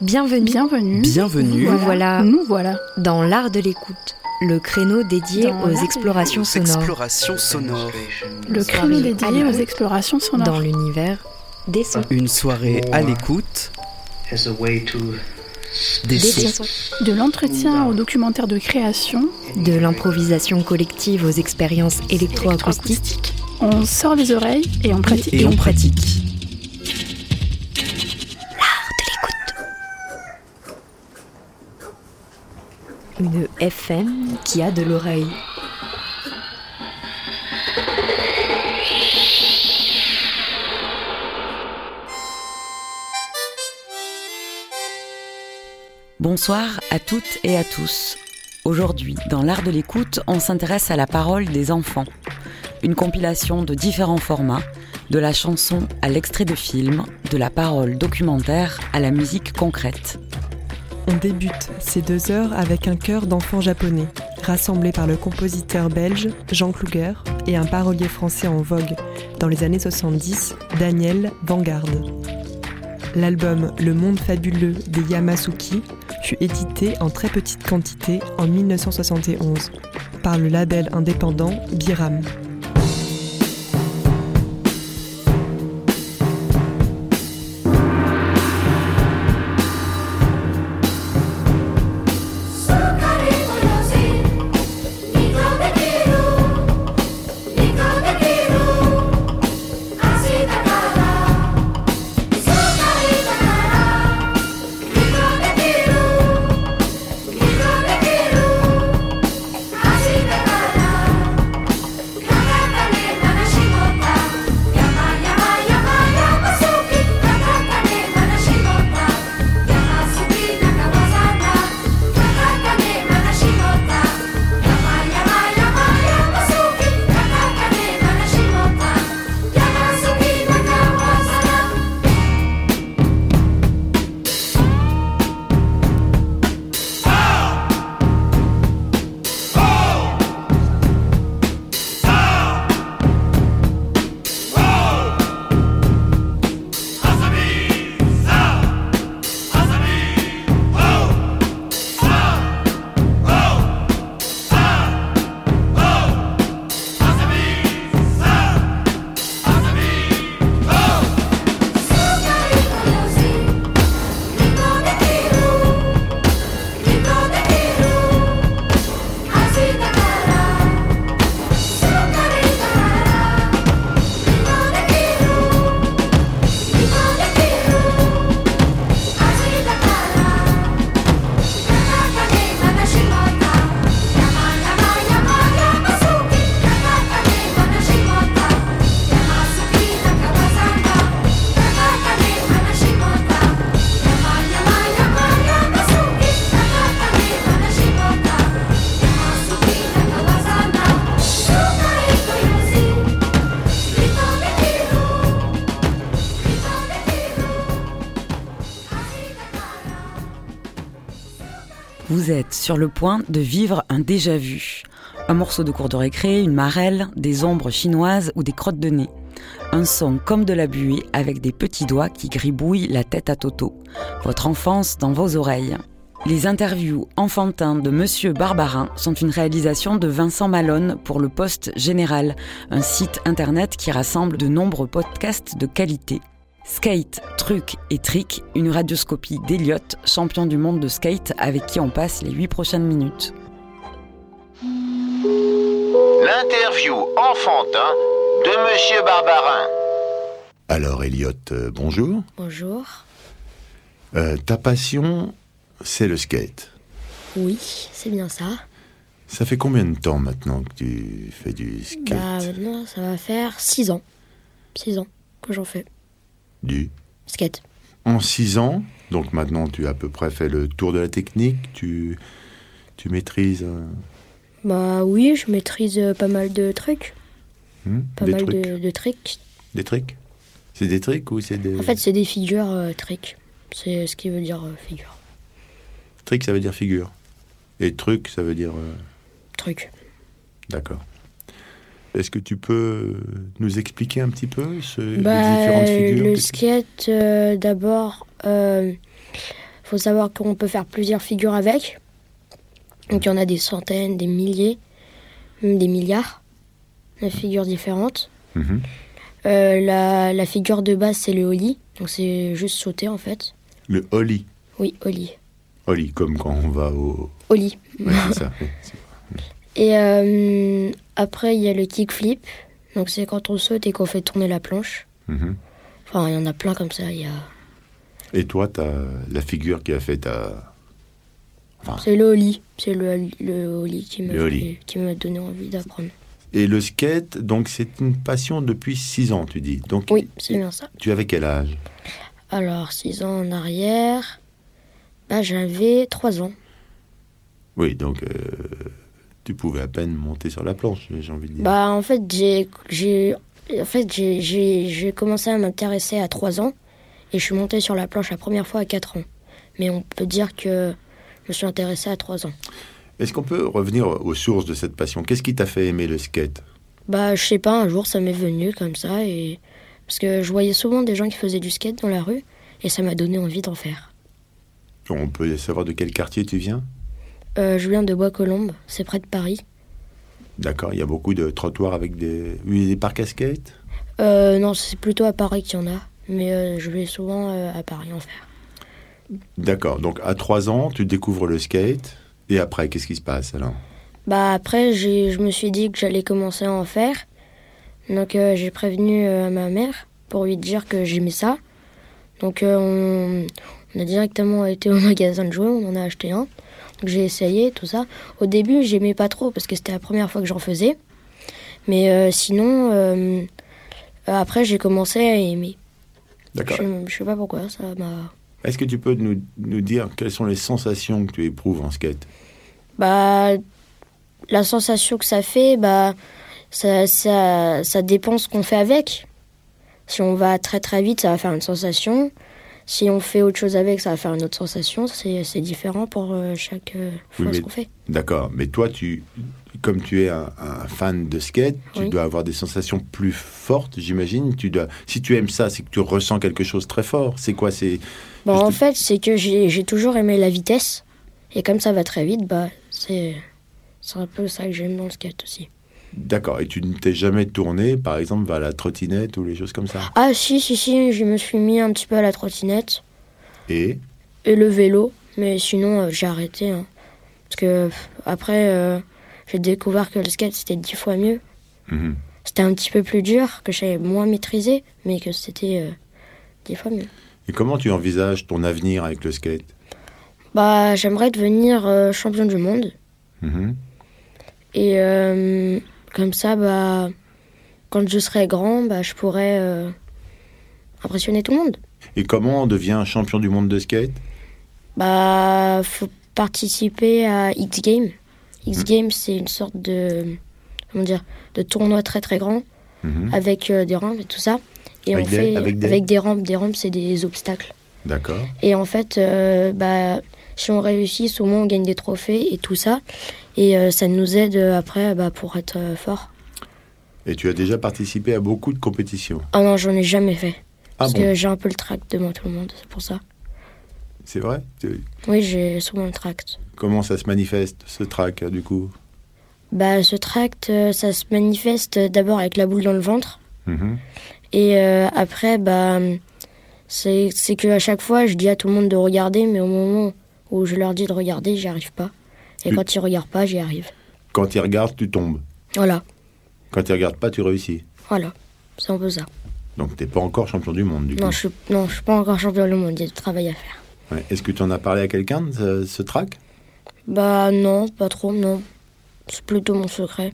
Bienvenue. Bienvenue. Bienvenue. Nous voilà Nous voilà. dans l'art de l'écoute, le créneau dédié Dans aux explorations Aux sonores explorations sonores. Le créneau dédié aux explorations sonores. dans l'univers des sons. Une soirée à l'écoute as a way to des Des sons. sons. De l'entretien au documentaire de création, De l'improvisation collective aux expériences électroacoustiques. on sort les oreilles et on pratique. Et on pratique. FM qui a de l'oreille. Bonsoir à toutes et à tous. Aujourd'hui, dans l'art de l'écoute, on s'intéresse à la parole des enfants. Une compilation de différents formats, de la chanson à l'extrait de film, de la parole documentaire à la musique concrète. On débute ces deux heures avec un chœur d'enfants japonais, rassemblé par le compositeur belge Jean Kluger et un parolier français en vogue dans les années 70, Daniel Vanguard. L'album Le Monde fabuleux des Yamasuki fut édité en très petite quantité en 1971 par le label indépendant Biram. Vous êtes sur le point de vivre un déjà-vu. Un morceau de cours de récré, une marelle, des ombres chinoises ou des crottes de nez. Un son comme de la buée avec des petits doigts qui gribouillent la tête à Toto. Votre enfance dans vos oreilles. Les interviews enfantins de Monsieur Barbarin sont une réalisation de Vincent Malone pour le Poste Général, un site internet qui rassemble de nombreux podcasts de qualité. Skate, truc et trick, une radioscopie d'Eliott, champion du monde de skate avec qui on passe les 8 prochaines minutes. L'interview enfantin de Monsieur Barbarin. Alors Elliot, euh, bonjour. Bonjour. Euh, ta passion, c'est le skate. Oui, c'est bien ça. Ça fait combien de temps maintenant que tu fais du skate? Bah maintenant, ça va faire 6 ans. 6 ans que j'en fais. Du Skate. en 6 ans, donc maintenant tu as à peu près fait le tour de la technique, tu, tu maîtrises euh, Bah oui, je maîtrise euh, pas mal de trucs. hmm, Pas mal trucs. de, de tricks. Des tricks? C'est des tricks ou c'est des... En fait, c'est des figures euh, tricks. C'est ce qui veut dire euh, figure. Trick, ça veut dire figure. Et truc, ça veut dire... euh, Truc. D'accord. Est-ce que tu peux nous expliquer un petit peu ce, les Bah, différentes figures le skate, euh, d'abord, euh, faut savoir qu'on peut faire plusieurs figures avec. Donc il y en a des centaines, des milliers, même des milliards de figures différentes. Mhm. Euh, la, la figure de base, c'est le ollie. Donc c'est juste sauter en fait. Le ollie. Oui, ollie. Ollie, comme quand on va au... Ollie. Ouais, c'est ça. Et euh, après, il y a le kickflip. Donc c'est quand on saute et qu'on fait tourner la planche. Mhm. Enfin, il y en a plein comme ça. Y a... Et toi, tu la figure qui a fait ta... Enfin, C'est le ollie. C'est le, le fait- qui m'a donné envie d'apprendre. Et le skate, donc c'est une passion depuis 6 ans, tu dis. Donc, Oui, c'est bien ça. Tu avais quel âge? Alors, 6 ans en arrière, bah, j'avais 3 ans. Oui, donc euh, tu pouvais à peine monter sur la planche, j'ai envie de dire. Bah, en fait, j'ai, j'ai, en fait, j'ai, j'ai, j'ai commencé à m'intéresser à 3 ans et je suis montée sur la planche la première fois à 4 ans. Mais on peut dire que je me suis intéressée à 3 ans. Est-ce qu'on peut revenir aux sources de cette passion? Qu'est-ce qui t'a fait aimer le skate? Bah, je sais pas, un jour ça m'est venu comme ça et. Parce que je voyais souvent des gens qui faisaient du skate dans la rue et ça m'a donné envie d'en faire. On peut savoir de quel quartier tu viens? Euh, je viens de Bois-Colombes, c'est près de Paris. D'accord, il y a beaucoup de trottoirs avec des, parcs à skate? Euh, non, c'est plutôt à Paris qu'il y en a, mais euh, je vais souvent à Paris en faire. D'accord, donc à 3 ans, tu découvres le skate. Et après, qu'est-ce qui se passe alors? Bah après, je me suis dit que j'allais commencer à en faire. Donc j'ai prévenu ma mère pour lui dire que j'aimais ça. Donc on, on a directement été au magasin de jouets, on en a acheté un. J'ai essayé tout ça. Au début, j'aimais pas trop parce que c'était la première fois que j'en faisais. Mais euh, sinon, euh, après j'ai commencé à aimer. D'accord. Je, je sais pas pourquoi, ça m'a... Est-ce que tu peux nous, nous dire quelles sont les sensations que tu éprouves en skate? Bah, la sensation que ça fait, bah, ça, ça, ça dépend ce qu'on fait avec. Si on va très très vite, ça va faire une sensation. Si on fait autre chose avec, ça va faire une autre sensation. C'est différent pour euh, chaque euh, fois Oui, ce qu'on fait. D'accord, mais toi, tu, comme tu es un, un fan de skate, tu Oui. dois avoir des sensations plus fortes, j'imagine. Tu dois, si tu aimes ça, c'est que tu ressens quelque chose de très fort. C'est quoi C'est Bon, Juste- en fait, c'est que j'ai toujours aimé la vitesse. Et comme ça va très vite, bah, c'est c'est un peu ça que j'aime dans le skate aussi. D'accord. Et tu ne t'es jamais tourné, par exemple, vers la trottinette ou les choses comme ça? Ah, si, si, si, je me suis mis un petit peu à la trottinette. Et? Et le vélo. Mais sinon, euh, j'ai arrêté. hein. Parce que après, euh, j'ai découvert que le skate, c'était dix fois mieux. Mhm. C'était un petit peu plus dur, que j'avais moins maîtrisé, mais que c'était euh, dix fois mieux. et comment tu envisages ton avenir avec le skate? Bah, j'aimerais devenir champion du monde. Mhm. Et comme ça, bah, quand je serai grand, bah, je pourrais euh, impressionner tout le monde. Et comment on devient champion du monde de skate? Bah, faut participer à X Games. X Games, c'est une sorte de, comment dire, de tournoi très très grand Mhm. avec euh, des rampes et tout ça. Et Avec on des- fait avec des- rampes. Des rampes, c'est des obstacles. D'accord. Et en fait, euh, bah, si on réussit, souvent on gagne des trophées et tout ça. Et euh, ça nous aide euh, après bah, pour être euh, fort. Et tu as déjà participé à beaucoup de compétitions. Ah non, j'en ai jamais fait. Ah parce bon que j'ai un peu le tract devant tout le monde, c'est pour ça. C'est vrai Oui, j'ai souvent le tract. Comment ça se manifeste, ce trac, du coup? Bah, ce tract, ça se manifeste d'abord avec la boule dans le ventre. Mhm. Et euh, après, bah, c'est c'est que à chaque fois, je dis à tout le monde de regarder, mais au moment où je leur dis de regarder, j'y arrive pas. Et Tu- quand ils regardent pas, j'y arrive. Quand ils regardent, tu tombes. Voilà, Quand ils regardent pas, tu réussis. voilà, c'est un peu ça. Donc t'es pas encore champion du monde, du Non, coup. je suis, non, je suis pas encore champion du monde, il y a du travail à faire. Ouais. Est-ce que tu en as parlé à quelqu'un de ce, ce trac Bah non, pas trop, non. C'est plutôt mon secret.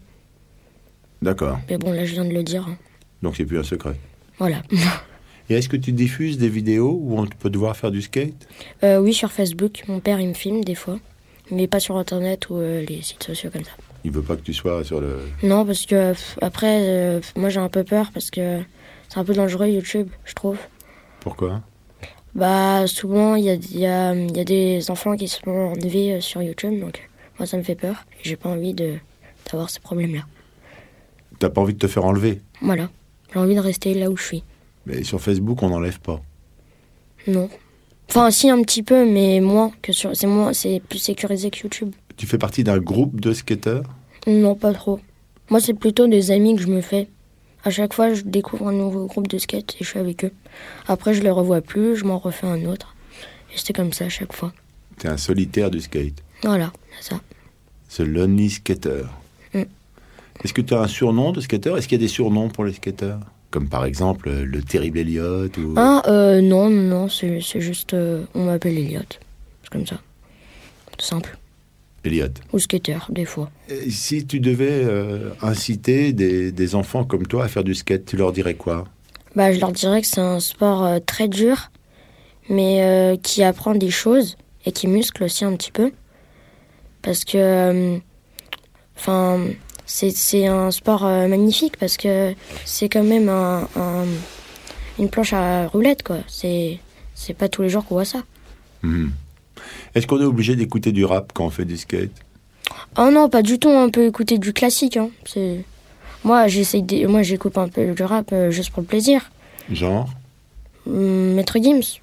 D'accord. Mais bon, là, je viens de le dire. hein. Donc c'est plus un secret. Voilà. Et est-ce que tu diffuses des vidéos où on peut te voir faire du skate? Euh, oui, sur Facebook. Mon père, il me filme des fois. Mais pas sur Internet ou euh, les sites sociaux comme ça. Il veut pas que tu sois sur le. Non, parce que après, euh, moi j'ai un peu peur parce que c'est un peu dangereux YouTube, je trouve. Pourquoi? Bah, souvent, il y a, y, a, y a des enfants qui se font enlever euh, sur YouTube, donc moi ça me fait peur. J'ai pas envie de d'avoir ces problèmes-là. T'as pas envie de te faire enlever? Voilà. J'ai envie de rester là où je suis. Mais sur Facebook, on n'enlève pas. Non. Enfin, si, un petit peu, mais moins que sur. C'est moins, c'est plus sécurisé que YouTube. Tu fais partie d'un groupe de skateurs? Non, pas trop. Moi, c'est plutôt des amis que je me fais. À chaque fois, je découvre un nouveau groupe de skate et je suis avec eux. Après, je les revois plus, je m'en refais un autre. Et c'était comme ça à chaque fois. T'es un solitaire du skate. Voilà, c'est ça. C'est Lonely Skater. Mm. Est-ce que tu as un surnom de skater Est-ce qu'il y a des surnoms pour les skateurs? Comme par exemple euh, le terrible Elliot ou... Ah, euh, non, non, c'est c'est juste. euh, on m'appelle Elliot. C'est comme ça. Simple. Elliot. Ou skater, des fois. Et si tu devais euh, inciter des, des enfants comme toi à faire du skate, tu leur dirais quoi? Bah, je leur dirais que c'est un sport euh, très dur, mais euh, qui apprend des choses et qui muscle aussi un petit peu. Parce que. euh, Enfin. C'est un sport euh, magnifique parce que c'est quand même un, un- une planche à roulettes, quoi. C'est pas tous les jours qu'on voit ça. Mhm. Est-ce qu'on est obligé d'écouter du rap quand on fait du skate? Oh non, pas du tout, on peut écouter du classique. Hein. Moi, j'essaye de... Moi, j'écoute un peu du rap euh, juste pour le plaisir. Genre? Hum, Maître Gims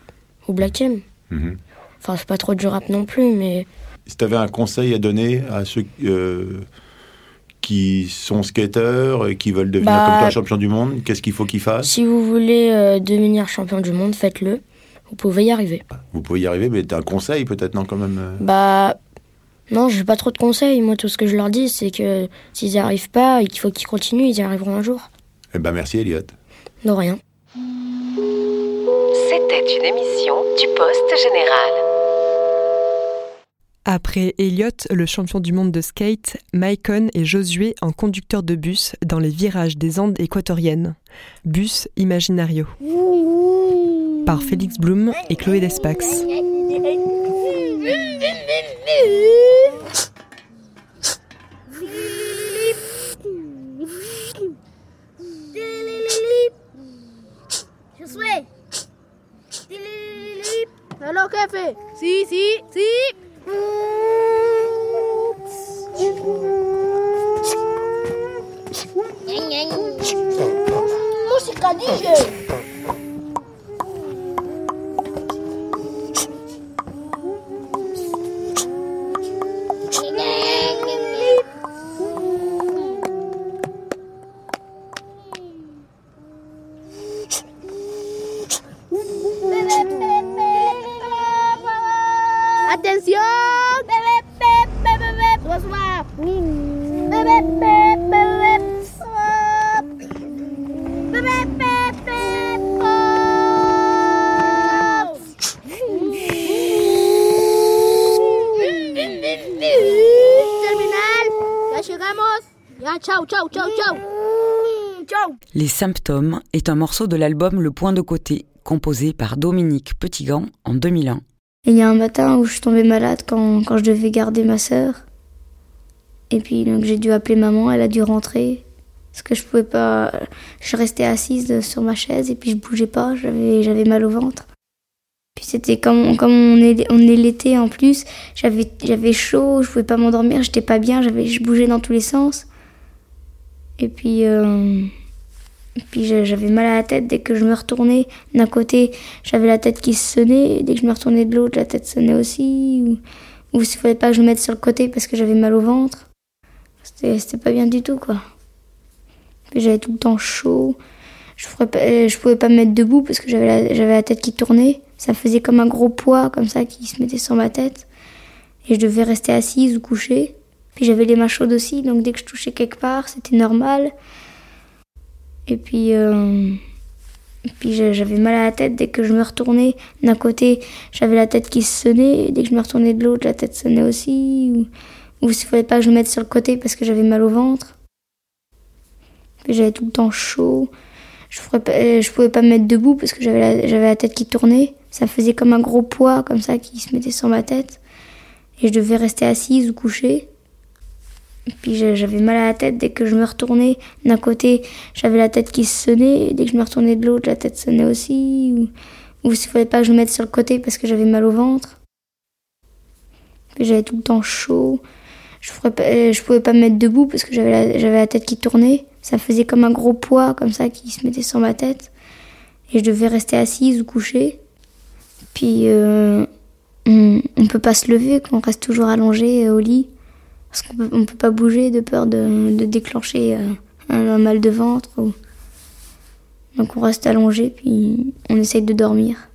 ou Black M. Mhm. Enfin, c'est pas trop du rap non plus, mais Si tu avais un conseil à donner à ceux euh, qui sont skateurs et qui veulent devenir Bah- comme toi champion du monde, qu'est-ce qu'il faut qu'ils fassent si vous voulez euh, devenir champion du monde, faites-le. Vous pouvez y arriver. Vous pouvez y arriver, mais t'as un conseil peut-être, non, quand même euh Bah, non, j'ai pas trop de conseils. Moi, tout ce que je leur dis, c'est que s'ils n'y arrivent pas et qu'il faut qu'ils continuent, ils y arriveront un jour. Eh ben merci Elliot. De rien. C'était une émission du Poste Général. Après Elliot, le champion du monde de skate, Maicon est Josué en conducteur de bus dans les virages des Andes équatoriennes. Bus Imaginario. Par Félix Blum et Chloé Despax. Josué Alors, Si, si, si Música, DJ Ya, chao, chao, chao, chao. Chao. Les symptômes est un morceau de l'album Le Point de côté, composé par Dominique Petitgan en 2001. Et il y a un matin où je suis tombée malade quand, quand je devais garder ma sœur. Et puis donc j'ai dû appeler maman, elle a dû rentrer. Parce que je pouvais pas. Je restais assise sur ma chaise et puis je bougeais pas, j'avais, mal au ventre. Puis c'était comme, comme on est, on est l'été en plus, j'avais, j'avais chaud, je pouvais pas m'endormir, j'étais pas bien, j'avais, je bougeais dans tous les sens. Et puis, euh, et puis j'a- j'avais mal à la tête dès que je me retournais. D'un côté, j'avais la tête qui sonnait, dès que je me retournais de l'autre, la tête sonnait aussi. Ou, ou s'il fallait pas que je me mette sur le côté parce que j'avais mal au ventre. C'était pas bien du tout, quoi. Puis j'avais tout le temps chaud. Je pas, euh, je pouvais pas me mettre debout parce que j'avais la, j'avais la tête qui tournait. Ça faisait comme un gros poids, comme ça, qui se mettait sur ma tête. Et je devais rester assise ou couchée. Puis j'avais les mains chaudes aussi, donc dès que je touchais quelque part, c'était normal. Et puis, euh, puis j'a- j'avais mal à la tête dès que je me retournais. D'un côté, j'avais la tête qui sonnait, dès que je me retournais de l'autre, la tête sonnait aussi. Ou, s'il fallait pas que je me mette sur le côté parce que j'avais mal au ventre. J'avais tout le temps chaud. Je pas, je pouvais pas me mettre debout parce que j'avais la, j'avais la tête qui tournait. Ça faisait comme un gros poids comme ça qui se mettait sur ma tête. Et je devais rester assise ou couchée. Et puis j'avais mal à la tête dès que je me retournais. D'un côté, j'avais la tête qui sonnait. Dès que je me retournais de l'autre, la tête sonnait aussi. Ou, ou s'il fallait pas que je me mette sur le côté parce que j'avais mal au ventre. J'avais tout le temps chaud. Je pas, je pouvais pas me mettre debout parce que j'avais la, tête qui tournait. Ça faisait comme un gros poids comme ça qui se mettait sur ma tête. Et je devais rester assise ou couchée. Puis euh, on, on peut pas se lever, on reste toujours allongé au lit. Parce qu'on peut, on peut pas bouger de peur de, de déclencher euh, un, un mal de ventre. Ou... Donc on reste allongé puis on essaye de dormir.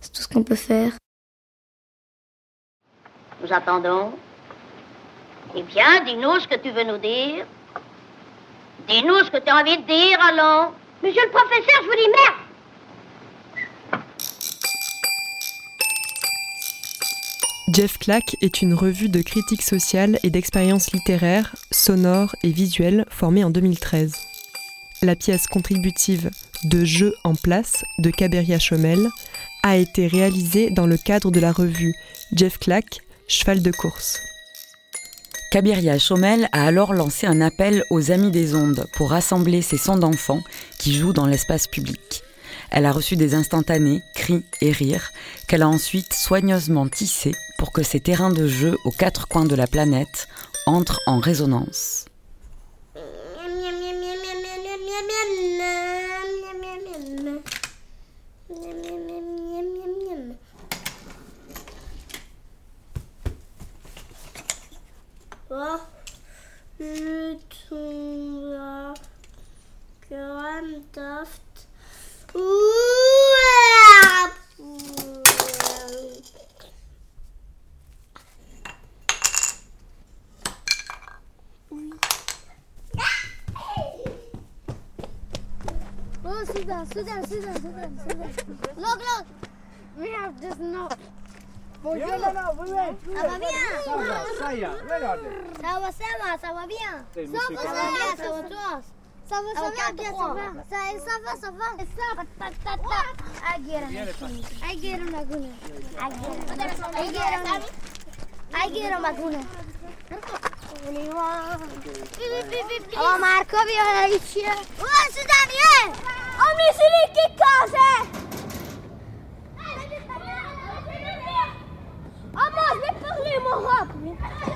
C'est tout ce qu'on peut faire. Nous attendons. Eh bien, dis-nous ce que tu veux nous dire. Dis-nous ce que tu as envie de dire, allons. Monsieur le professeur, je vous dis merde. Jeff Clack est une revue de critique sociale et d'expérience littéraire, sonore et visuelle formée en 2013. La pièce contributive de Jeux en place de Caberia Chomel a été réalisée dans le cadre de la revue Jeff Clack, Cheval de course. Cabiria Chomel a alors lancé un appel aux Amis des Ondes pour rassembler ces sons d'enfants qui jouent dans l'espace public. Elle a reçu des instantanés, cris et rires, qu'elle a ensuite soigneusement tissés pour que ces terrains de jeu aux quatre coins de la planète entrent en résonance. Oh, sit down, sit down, sit down, sit down, sit down. Look, look. We have this note. Bonjour. Non, non, non, oui, oui. Ça va bien Ça va, ça y est, regardez. Ça va, ça va, ça va bien. C'est Ça monsieur va, qui ça va. va bien, ça va toi. Ça va, ça Ah, va quatre, bien, ça trois. va. Ça, ça va, ça va. Ça, ta, ta, ta. I get him. I get him, Laguna. I get him. I get him. I get him, Laguna. Oh, Marco, vieni aici. Oh, si Daniel! Ho messo lì che cose! Oh, moi, je vais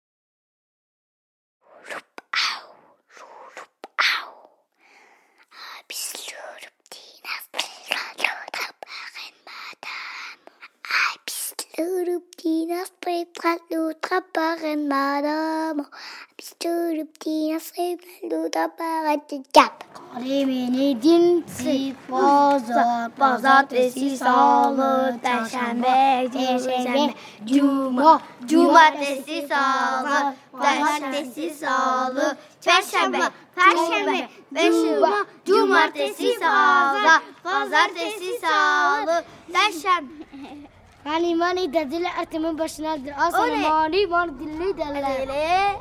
un coup de sol, mon amour, you box ça, box ça, un coup de sol, mon amour, you box ça, box ça. Luruptinas prepras lutra paren madame. Luruptinas prepras lutra paren cap. Rimini si pazar, pazartesi, salı, perşembe, perşembe, cuma, cumartesi, salı, pazartesi, salı, perşembe, perşembe, cuma, cumartesi, salı, pazartesi, salı, perşembe. Yani يعني ماني دليل أرتمن بشنال دراسة أصلا ماني ماني دليل. دليل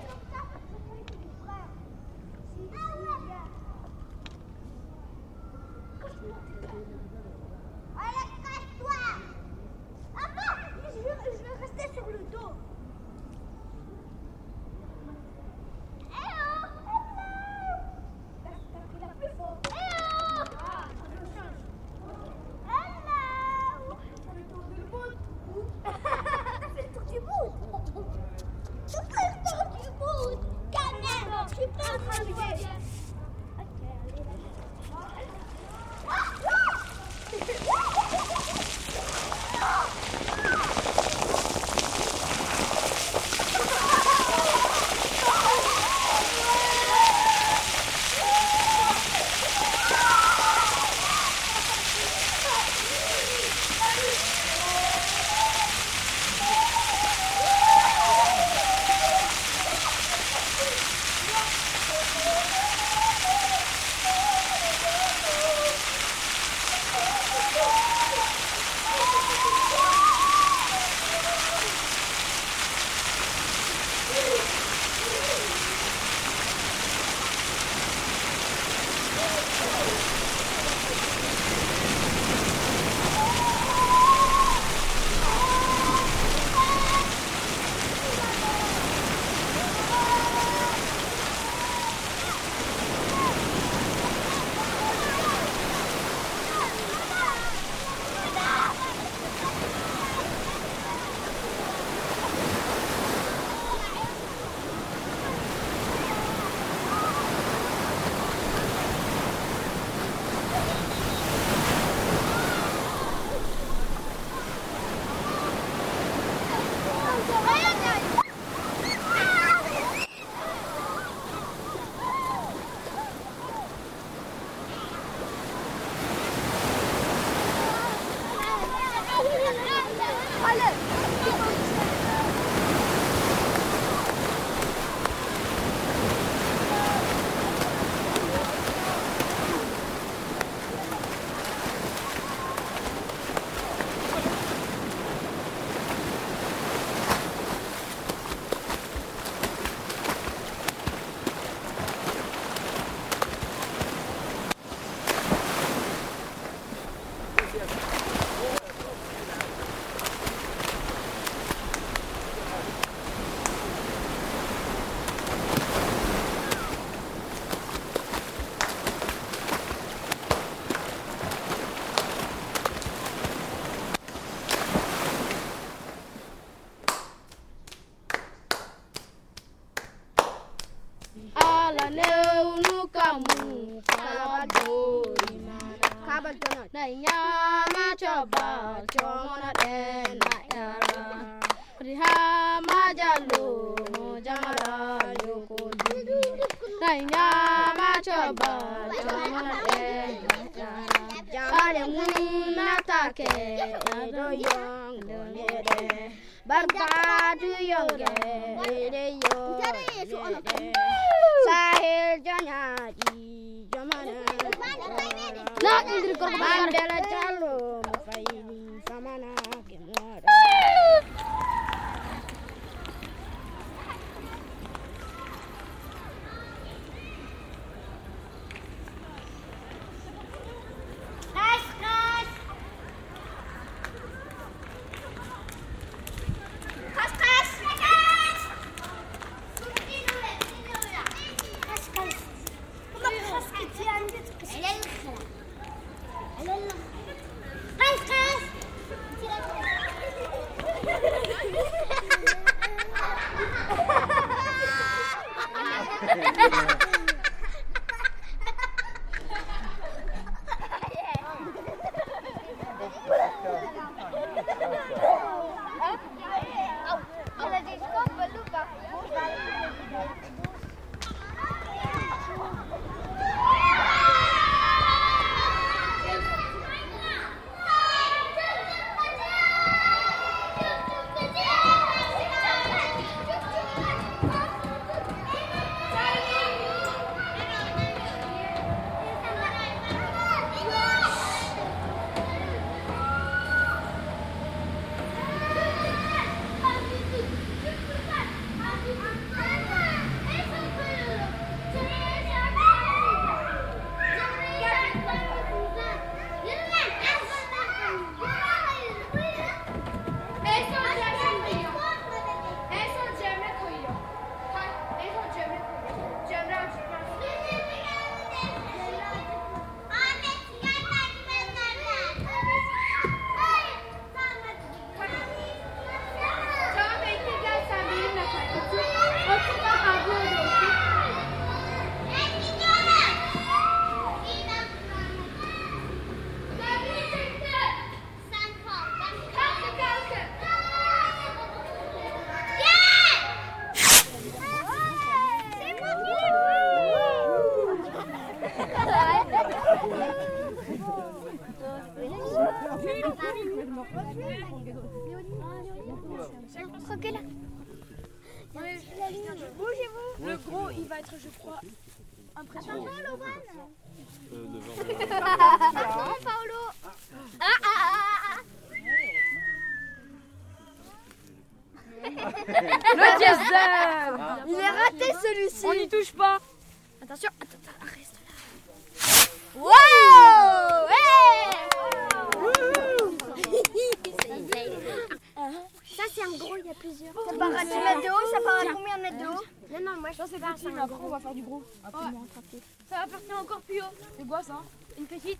encore plus haut. C'est quoi ça Une petite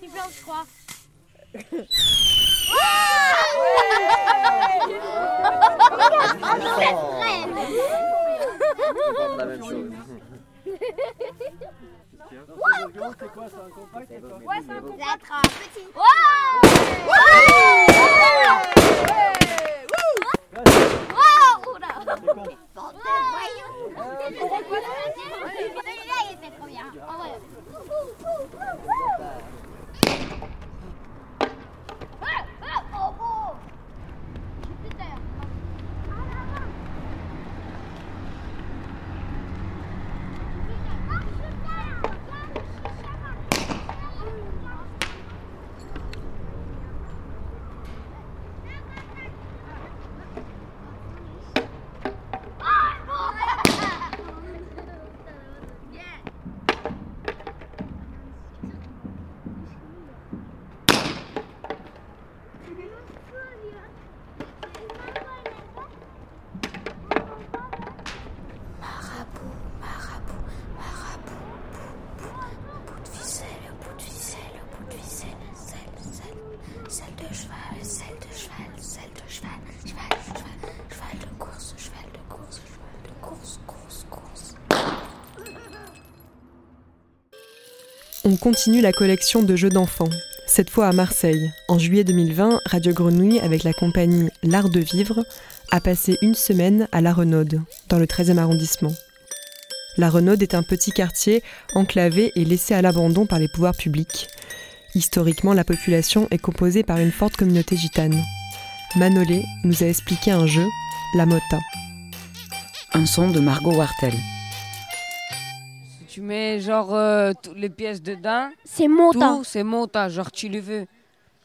différence, je crois. la même chose. C'est quoi, c'est un compact c'est quoi Ouais, c'est un compact. petit. Wow voyons Celui-là, il était continue la collection de jeux d'enfants, cette fois à Marseille. En juillet 2020, Radio Grenouille, avec la compagnie L'Art de Vivre, a passé une semaine à La Renaude, dans le 13e arrondissement. La Renaude est un petit quartier enclavé et laissé à l'abandon par les pouvoirs publics. Historiquement, la population est composée par une forte communauté gitane. Manolé nous a expliqué un jeu, la mota. Un son de Margot Wartel. Tu mets genre euh, toutes les pièces dedans, C'est monta. tout c'est monta, genre tu le veux.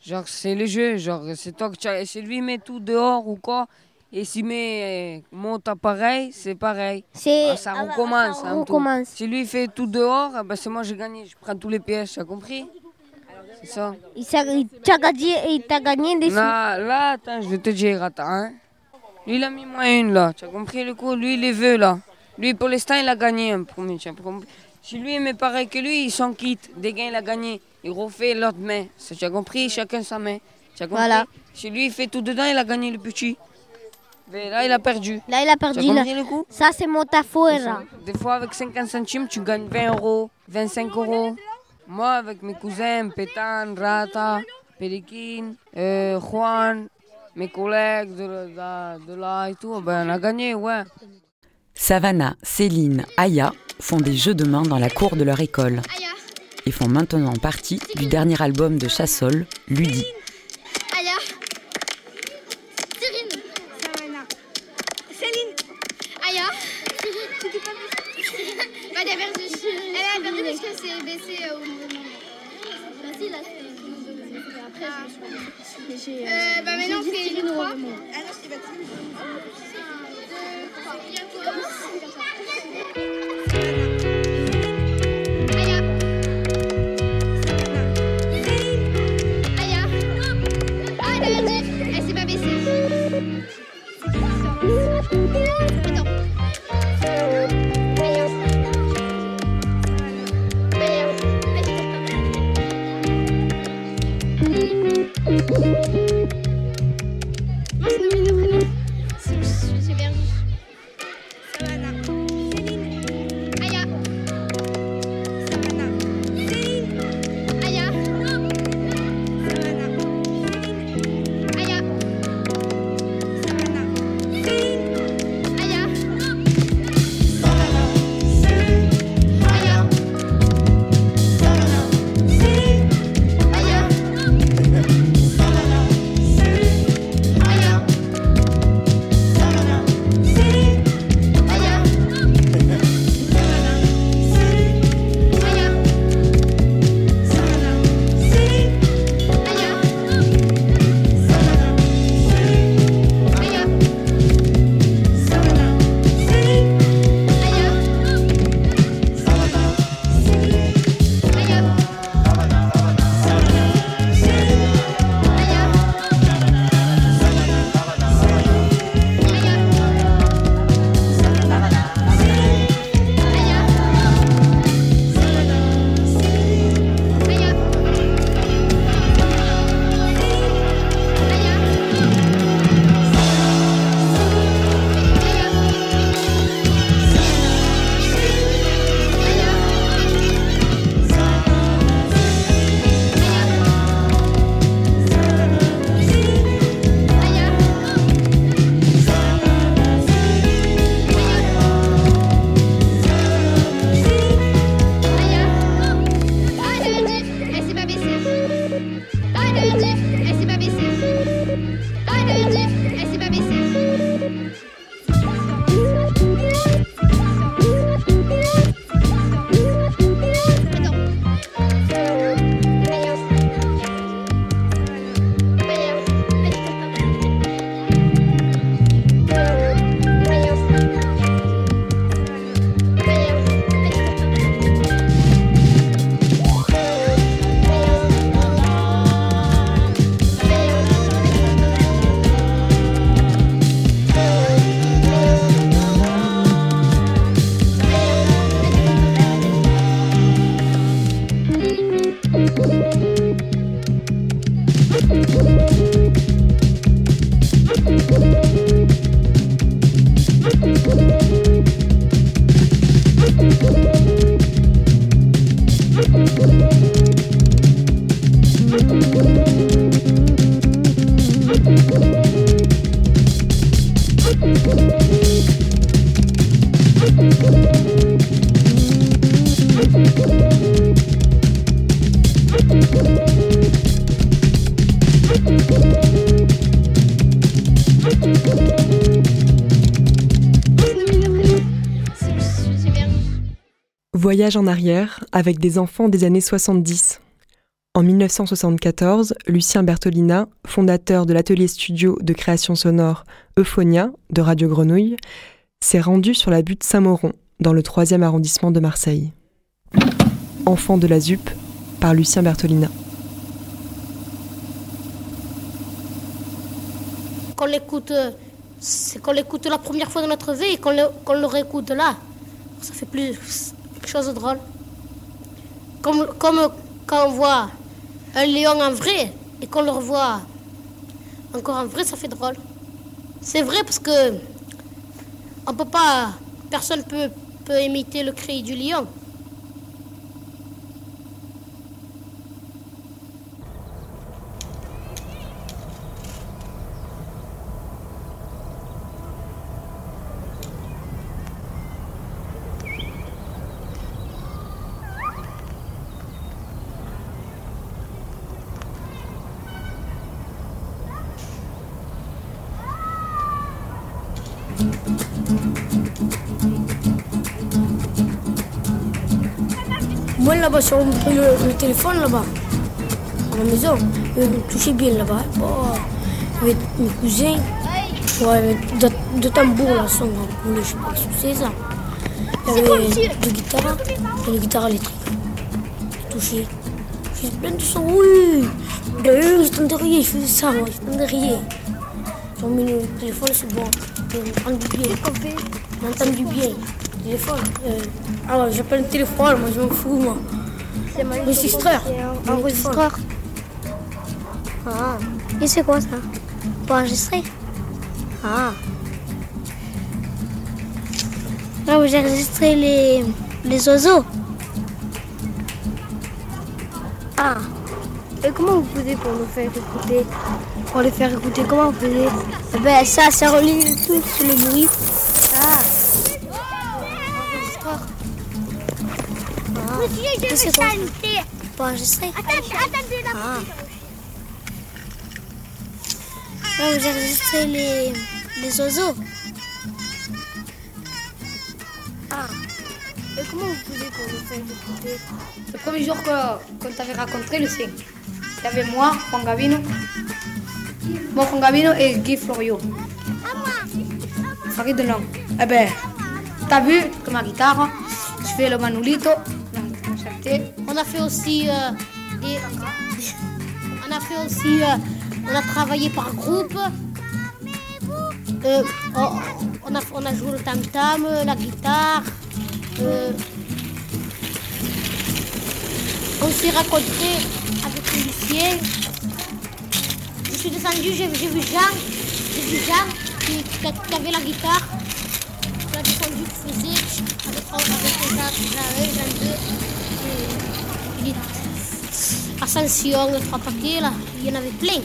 Genre c'est le jeu, genre c'est toi que tu as- si lui met tout dehors ou quoi, et s'il met euh, monta pareil, c'est pareil. C'est- Ah, ça ah bah, recommence. ça recommence. Si lui fait tout dehors, ah bah, c'est moi j'ai gagné, je prends tous les pièces, tu as compris? C'est ça. Il t'a gagné, gagné des. Là, là, attends, je vais te dire, attends. Hein. Lui, il a mis moins une, là. Tu as compris le coup? Lui, il les veut, là. Lui, pour l'instant, il a gagné un premier. Si lui, il met pareil que lui, il s'en quitte. Des gains, il a gagné. Il refait l'autre main. Tu as compris? Chacun sa main. Tu as compris? Voilà. Si lui, il fait tout dedans, il a gagné le petit. Mais là, il a perdu. Là, il a perdu. là. le coup? Ça, c'est Montafuera. Des fois, avec 50 centimes, tu gagnes 20 euros, 25 euros. Moi, avec mes cousins, Pétan, Rata, Perikin, euh, Juan, mes collègues de, là- de là et tout, ben, on a gagné, ouais. Savannah, Céline, Aya font des jeux de main dans la cour de leur école et font maintenant partie du dernier album de Chassol, Ludi. Aya. Cyrine. Savannah. Céline. Aya. Elle a perdu. Elle a perdu parce que c'est baissé au niveau de si, là, c'est après. Euh, bah, maintenant, c'est. Ah non, c'est pas Aya. En arrière avec des enfants des années 70. En 1974, Lucien Bertolina, fondateur de l'atelier studio de création sonore Euphonia de Radio Grenouille, s'est rendu sur la butte Saint-Mauron, dans le 3e arrondissement de Marseille. Enfant de la ZUP par Lucien Bertolina. Qu'on l'écoute, c'est qu'on l'écoute la première fois de notre vie et qu'on le réécoute là. Ça fait plus chose drôle. Comme, comme quand on voit un lion en vrai et qu'on le revoit encore en vrai, ça fait drôle. C'est vrai parce que on peut pas, personne peut, peut imiter le cri du lion. Moi là-bas sur le, le téléphone là-bas, à la maison, me touchait bien là-bas. Oh, avec mes cousins, ouais, avec deux, deux tambours là, sont je sais pas que c'est ça. Il y avait deux guitares guitare électrique. Touché. J'ai plein de sons, oui. D'ailleurs, j'étais en derrière, je faisais ça, moi, en derrière. J'ai mis le téléphone, c'est bon. On entend du entend du bien. Téléphone. Euh, ah ouais, j'appelle le téléphone, moi je m'en fous, moi. Enregistreur. Enregistreur. Ah. Et c'est quoi ça? Pour enregistrer? Ah. Là où j'ai enregistré les, les oiseaux. Ah. Et comment vous faisiez pour nous faire écouter? Pour les faire écouter, comment vous faisiez Eh Ben ça, ça relie tout sur le bruit. Ah. Monsieur, je veux chanter. Pour enregistrer Attendez, attendez là. Ah. Là où j'ai enregistré les, les oiseaux. Ah. Et comment vous faisiez pour nous faire écouter Le premier jour que- qu'on t'avait rencontré, le. Il y avait moi, Juan Gavino, moi, Juan Gavino et Guy Florio. Farid Delon. Eh ben, t'as vu que ma guitare, je fais le manolito. On a fait aussi euh, des- on a fait aussi euh, on a travaillé par groupe. Euh, on, on a, joué le tam tam, la guitare. euh, on s'est rencontré avec les lycéens. Suis descendu, j'ai j'ai vu Jean, j'ai vu Jean qui, avait la guitare. Suis descendu, qui faisait avec, avec Jean, Jean 1, Jean 2. et- et Ascension, trois paquets, là, il y en avait plein.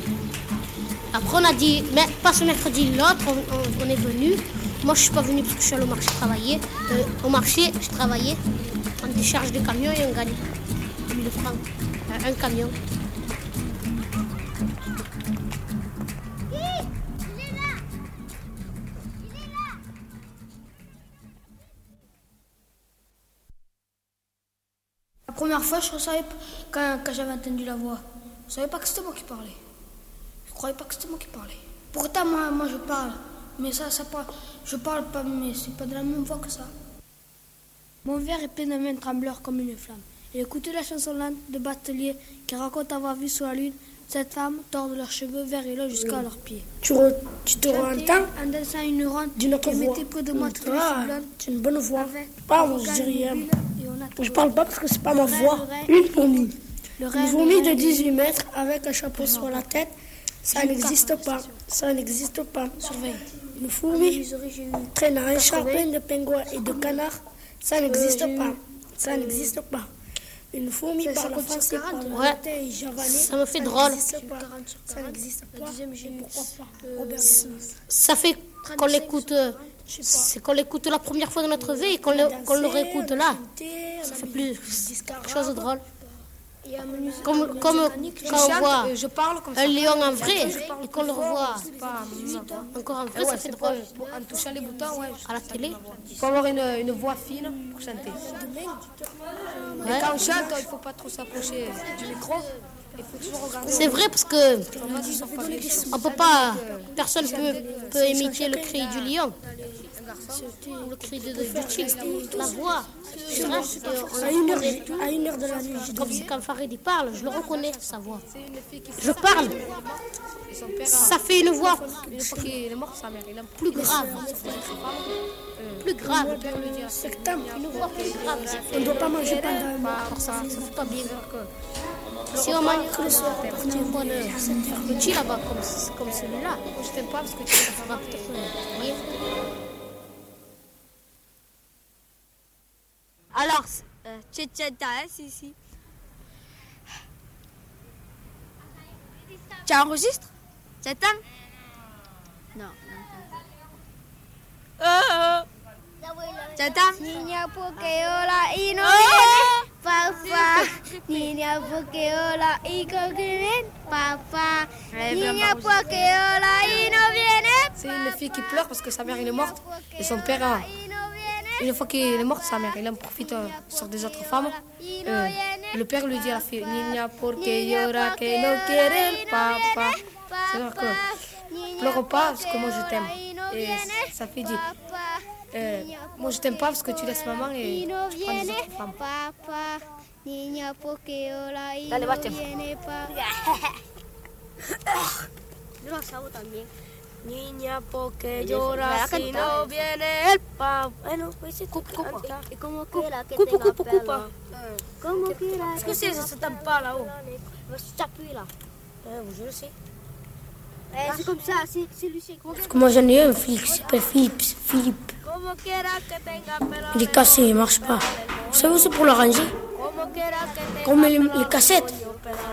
Après, on a dit, mais pas ce mercredi, l'autre, on est venu. Moi, je suis pas venu parce que je suis allé au marché travailler. Euh, au marché, je travaillais. On décharge des camions et on gagne 1000 francs. Euh, un camion. Première fois, je savais quand, quand j'avais entendu la voix, je ne savais pas que c'était moi qui parlais. Je ne croyais pas que c'était moi qui parlais. Pourtant, moi, moi je parle. Mais ça, ça parle. Je parle pas, mais c'est pas de la même voix que ça. Mon verre est plein de mains trembleurs comme une flamme. Et écoutez la chanson lente de Batelier qui raconte avoir vu sur la lune cette femme tordre leurs cheveux verts et longs jusqu'à leurs pieds. Tu, re- tu te entends en dansant une ronde d'une autre qui voix. près de moi très Ah, c'est une bonne voix. Moi, je dis rien. Je parle pas parce que c'est pas ma voix. Une fourmi. Une fourmi de rêve. 18 mètres avec un chapeau sur la tête, ça n'existe pas. Ça n'existe pas. Surveille. Une fourmi eu traînant un char 80. plein de pingouins et de canards, ça n'existe pas. Ça n'existe pas. Une fourmi Ça, par la compte sur français, par 40. le Ouais. latin et javanais, Ça me fait ça drôle. n'existe pas. 40 sur Ça 40. n'existe pas. pourquoi euh, Robert. Ça fait qu'on l'écoute, euh, c'est qu'on l'écoute la première fois de notre vie et qu'on le, qu'on le réécoute là. Ça fait plus quelque chose de drôle. Comme, comme quand on voit un lion en vrai et qu'on le revoit encore en vrai, ça fait drôle. En touchant les boutons, ouais. À la télé Il faut avoir une, une voix fine pour chanter. Ouais. Et quand on chante, il ne faut pas trop s'approcher du micro. Il faut toujours regarder. C'est vrai parce que on peut pas, personne peut, peut imiter le cri du lion. Le cri de, de, la voix. Je reste, on À une heure, reconnaît. à une heure de la nuit, Comme quand Farid parle, je le reconnais, sa voix. Je parle. Ça fait une voix Une fois qu'il est mort, sa mère, il aime plus grave. Plus grave. Septembre. Une voix plus grave. On ne doit pas manger pendant un mois. Pour ça, ça fait pas bien. Si on mange le soir, tu prends un petit là-bas comme, comme celui-là. Je t'aime pas parce que tu feras peut-être Alors, euh, Tchétcheta, hein, si, si. Tu enregistres? T'attends Non. Oh, oh. T'attends Niña Pokeola y no viene papá. Niña Pokeola y coquinen papá. Niña Pokeola y no viene C'est une fille qui pleure parce que sa mère est morte et son père, euh, une fois qu'il est mort, sa mère il en profite euh, sur des autres femmes. Euh, le père lui dit à la fille Niña porque llora que no quiere el papa. C'est-à-dire que pleure pas parce que moi je t'aime. Et sa fille dit euh, Moi je t'aime pas parce que tu laisses maman et no tu prends des autres femmes. Dale, no lo sabo también. Niña, porque llora si no viene el papá. Bueno, pues como quiera que Cupa, cupa, cupa. Como quiera Est-ce que c'est ça pas là-haut là. Je sais. C'est comme ça, c'est lui, c'est comme Parce que moi j'en ai un, Philippe, Philippe. Philippe. Il est cassé, il marche pas. Vous savez où c'est pour quiera que Comme les, les cassettes.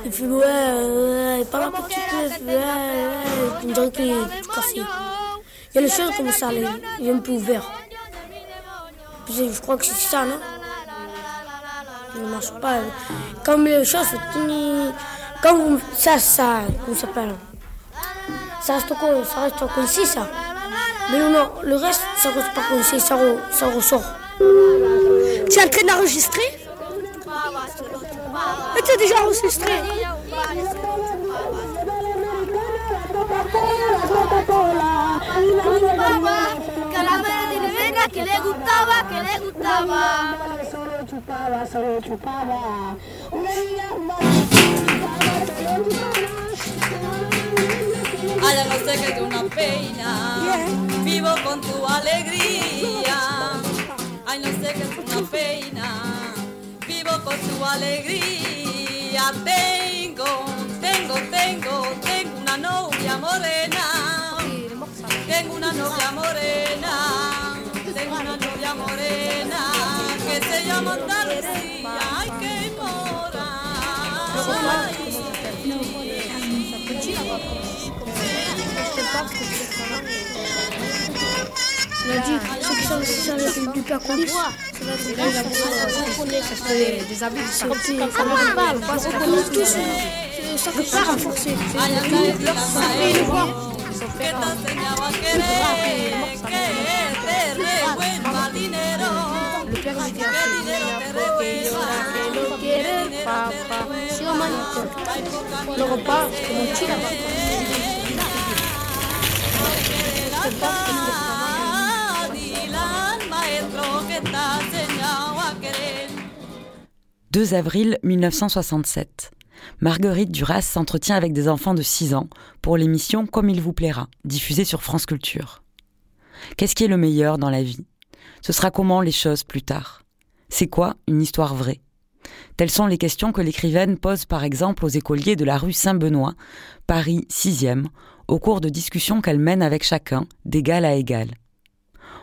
Il fait ouais, ouais, il parle un petit peu, ouais, ouais. On dirait qu'il est cassé. Il y a les choses comme ça, là, il est un peu ouvert. Je crois que c'est ça, non Il ne marche pas. Comme les choses, c'est comme ça, ça, comment ça s'appelle Ça reste quoi Ça reste concis, ça. Mais non, non, le reste, ça pas concis, ça, re- ça ressort. Tu es en train d'enregistrer? Mais tu as déjà enregistré. Que venga, que le gustaba, que una vivo con tu alegría. Ay, no sé que es una pena, vivo con tu alegría. Tengo, tengo, tengo, tengo una novia morena. Tengo una novia morena, tengo una novia morena que se llama Andalucía. Ay, qué mora. On a dit, ceux qui sont sur les super connus, ça fait des habits du. Comme si ça me parle, tous, euh, ça pas renforcer. Ay, C'est anda, une es la ça fait une voix. que te enseñaba a querer, que te revuelva dinero, que dinero te revuelva, que no quiere 2 avril 1967. Marguerite Duras s'entretient avec des enfants de 6 ans pour l'émission Comme il vous plaira, diffusée sur France Culture. Qu'est-ce qui est le meilleur dans la vie? Ce sera comment les choses plus tard C'est quoi une histoire vraie? Telles sont les questions que l'écrivaine pose par exemple aux écoliers de la rue Saint-Benoît, Paris 6e, au cours de discussions qu'elle mène avec chacun, d'égal à égal.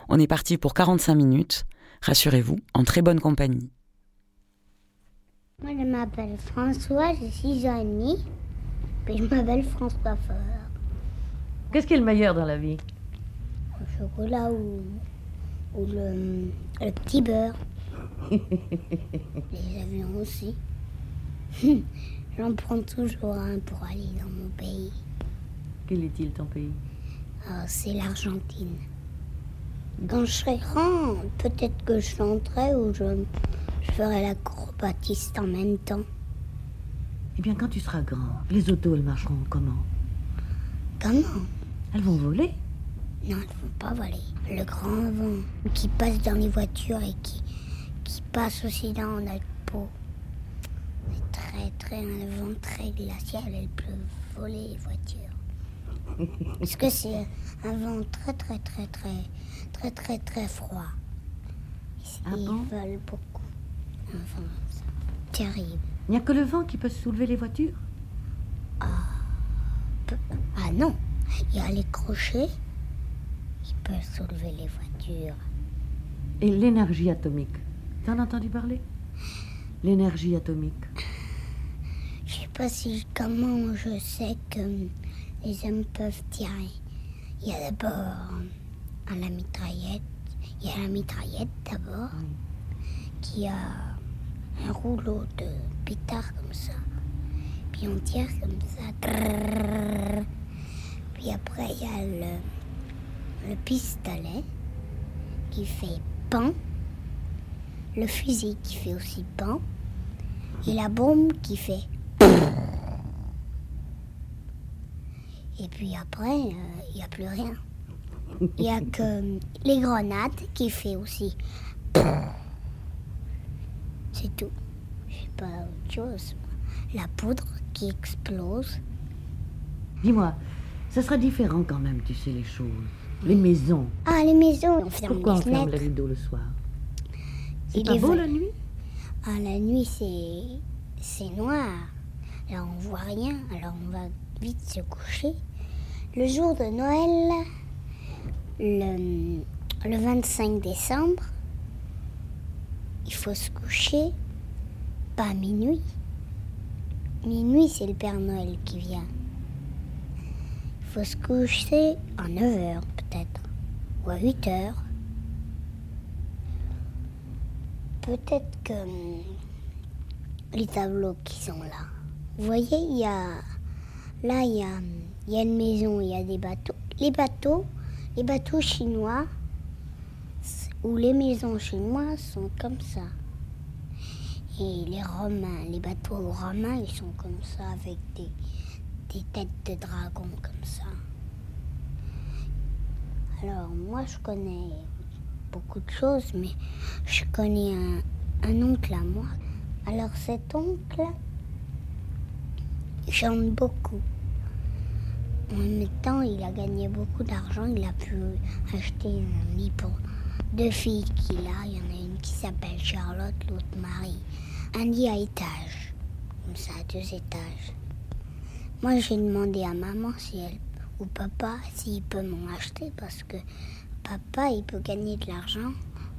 On est parti pour 45 minutes, rassurez-vous, en très bonne compagnie. Moi, je m'appelle François, j'ai 6 ans et demi. Puis je m'appelle François Fort. Qu'est-ce qui est le meilleur dans la vie? Le chocolat ou, ou le, le petit beurre. Les avions aussi. J'en prends toujours un pour aller dans mon pays. Quel est-il ton pays? Ah, c'est l'Argentine. Quand je serai grand, peut-être que je chanterai ou je, je ferai l'acrobatiste en même temps. Eh bien, quand tu seras grand, les autos, elles marcheront comment? Comment? Elles vont voler Non, elles ne vont pas voler. Le grand vent qui passe dans les voitures et qui, qui passe aussi dans notre peau. C'est très, très, un vent très glacial. Elle peut voler les voitures. Parce que c'est un vent très, très, très, très, très, très, très froid. Ils volent beaucoup. Un vent terrible. Il n'y a que le vent qui peut soulever les voitures? Ah non, il y a les crochets qui peuvent soulever les voitures. Et l'énergie atomique? T'en as entendu parler? L'énergie atomique? Je sais pas si comment je sais que les hommes peuvent tirer. Il y a d'abord à la mitraillette. Il y a la mitraillette d'abord qui a un rouleau de pétard comme ça. Puis on tire comme ça. Puis après il y a le, le pistolet qui fait pan. Le fusil qui fait aussi pan. Et la bombe qui fait. Et puis après, euh, il n'y a plus rien. Il n'y a que les grenades qui fait aussi. C'est tout. Je sais pas autre chose. La poudre qui explose. Dis-moi, ça sera différent quand même, tu sais, les choses. Les maisons. Ah, les maisons, on ferme Pourquoi les on ferme les rideaux le soir C'est pas beau la nuit? Ah, la nuit, c'est c'est noir. Alors on voit rien. Alors on va vite se coucher. Le jour de Noël, le, le 25 décembre, il faut se coucher pas minuit. Minuit, c'est le Père Noël qui vient. Il faut se coucher à 9 heures peut-être, ou à 8 heures. Peut-être que les tableaux qui sont là. Vous voyez, il y a là, il y a, il y a une maison, il y a des bateaux. Les bateaux, les bateaux chinois ou les maisons chinoises sont comme ça. Et les Romains, les bateaux romains, ils sont comme ça avec des, têtes de dragon comme ça. Alors moi, je connais beaucoup de choses, mais je connais un, oncle à moi. Alors cet oncle chante beaucoup. En même temps, il a gagné beaucoup d'argent. Il a pu acheter un lit pour deux filles qu'il a. Il y en a une qui s'appelle Charlotte, l'autre Marie. Un lit à étage, comme ça, à deux étages. Moi, j'ai demandé à maman si elle ou papa s'il peut m'en acheter parce que papa, il peut gagner de l'argent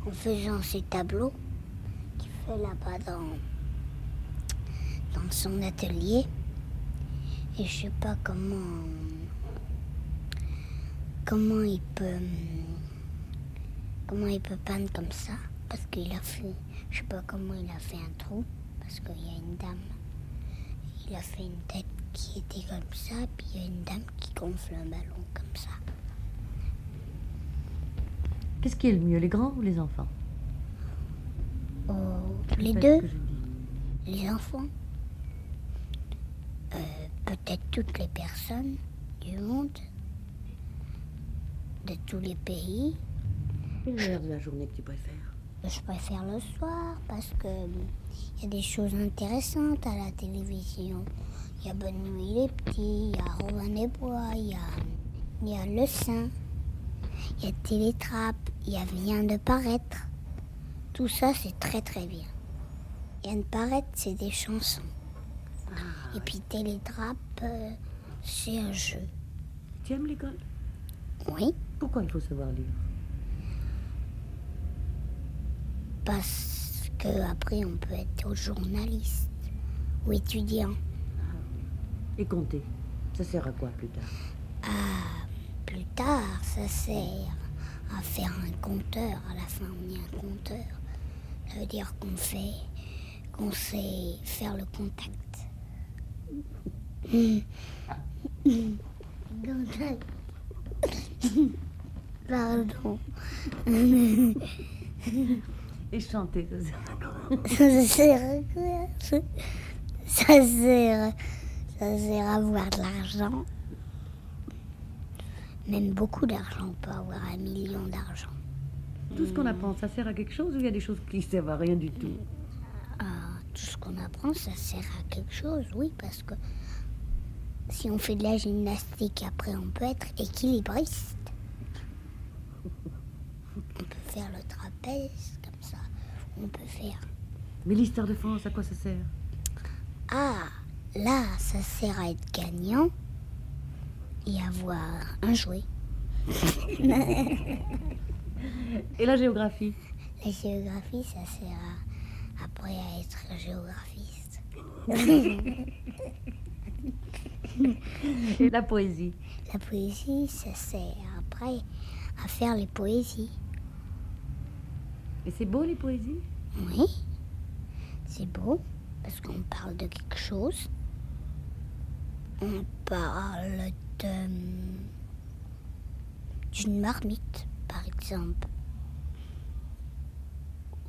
en faisant ses tableaux qu'il fait là-bas dans, dans son atelier. Et je sais pas comment comment il peut comment il peut peindre comme ça? Parce qu'il a fait je sais pas comment il a fait un trou parce qu'il y a une dame il a fait une tête qui était comme ça puis il y a une dame qui gonfle un ballon comme ça. Qu'est-ce qui est le mieux, les grands ou les enfants? Oh, les deux. les enfants. Euh, peut-être toutes les personnes du monde de tous les pays Quelle heure de la journée que tu préfères Je préfère le soir parce que il y a des choses intéressantes à la télévision. Il y a Bonne Nuit les Petits, il y a Robin des Bois, il y a, il y a Le Saint, il y a Télétrape, il y a Vient de paraître. Tout ça, c'est très très bien. Vient de paraître, c'est des chansons. Et puis Télétrape, euh, c'est un jeu. Tu aimes l'école? Oui. Pourquoi il faut savoir lire? Parce que après on peut être journaliste ou étudiant. Et compter Ça sert à quoi plus tard? Ah, plus tard, ça sert à faire un compteur. À la fin, on est un compteur. Ça veut dire qu'on fait, qu'on sait faire le contact. Pardon. Et chanter, ça sert à quoi Ça sert, ça sert à avoir de l'argent. Même beaucoup d'argent. On peut avoir un million d'argent. Tout ce qu'on apprend, ça sert à quelque chose ou il y a des choses qui servent à rien du tout? Ah, tout ce qu'on apprend, ça sert à quelque chose, oui, parce que si on fait de la gymnastique, après, on peut être équilibriste. On peut faire le trapèze, comme ça. On peut faire. Mais l'histoire de France, à quoi ça sert? Ah, là, ça sert à être gagnant et avoir un jouet. Et la géographie? La géographie, ça sert à, après à être géographiste. Et la poésie La poésie, ça sert après à faire les poésies. Et c'est beau les poésies? Oui, c'est beau parce qu'on parle de quelque chose. On parle de d'une marmite, par exemple,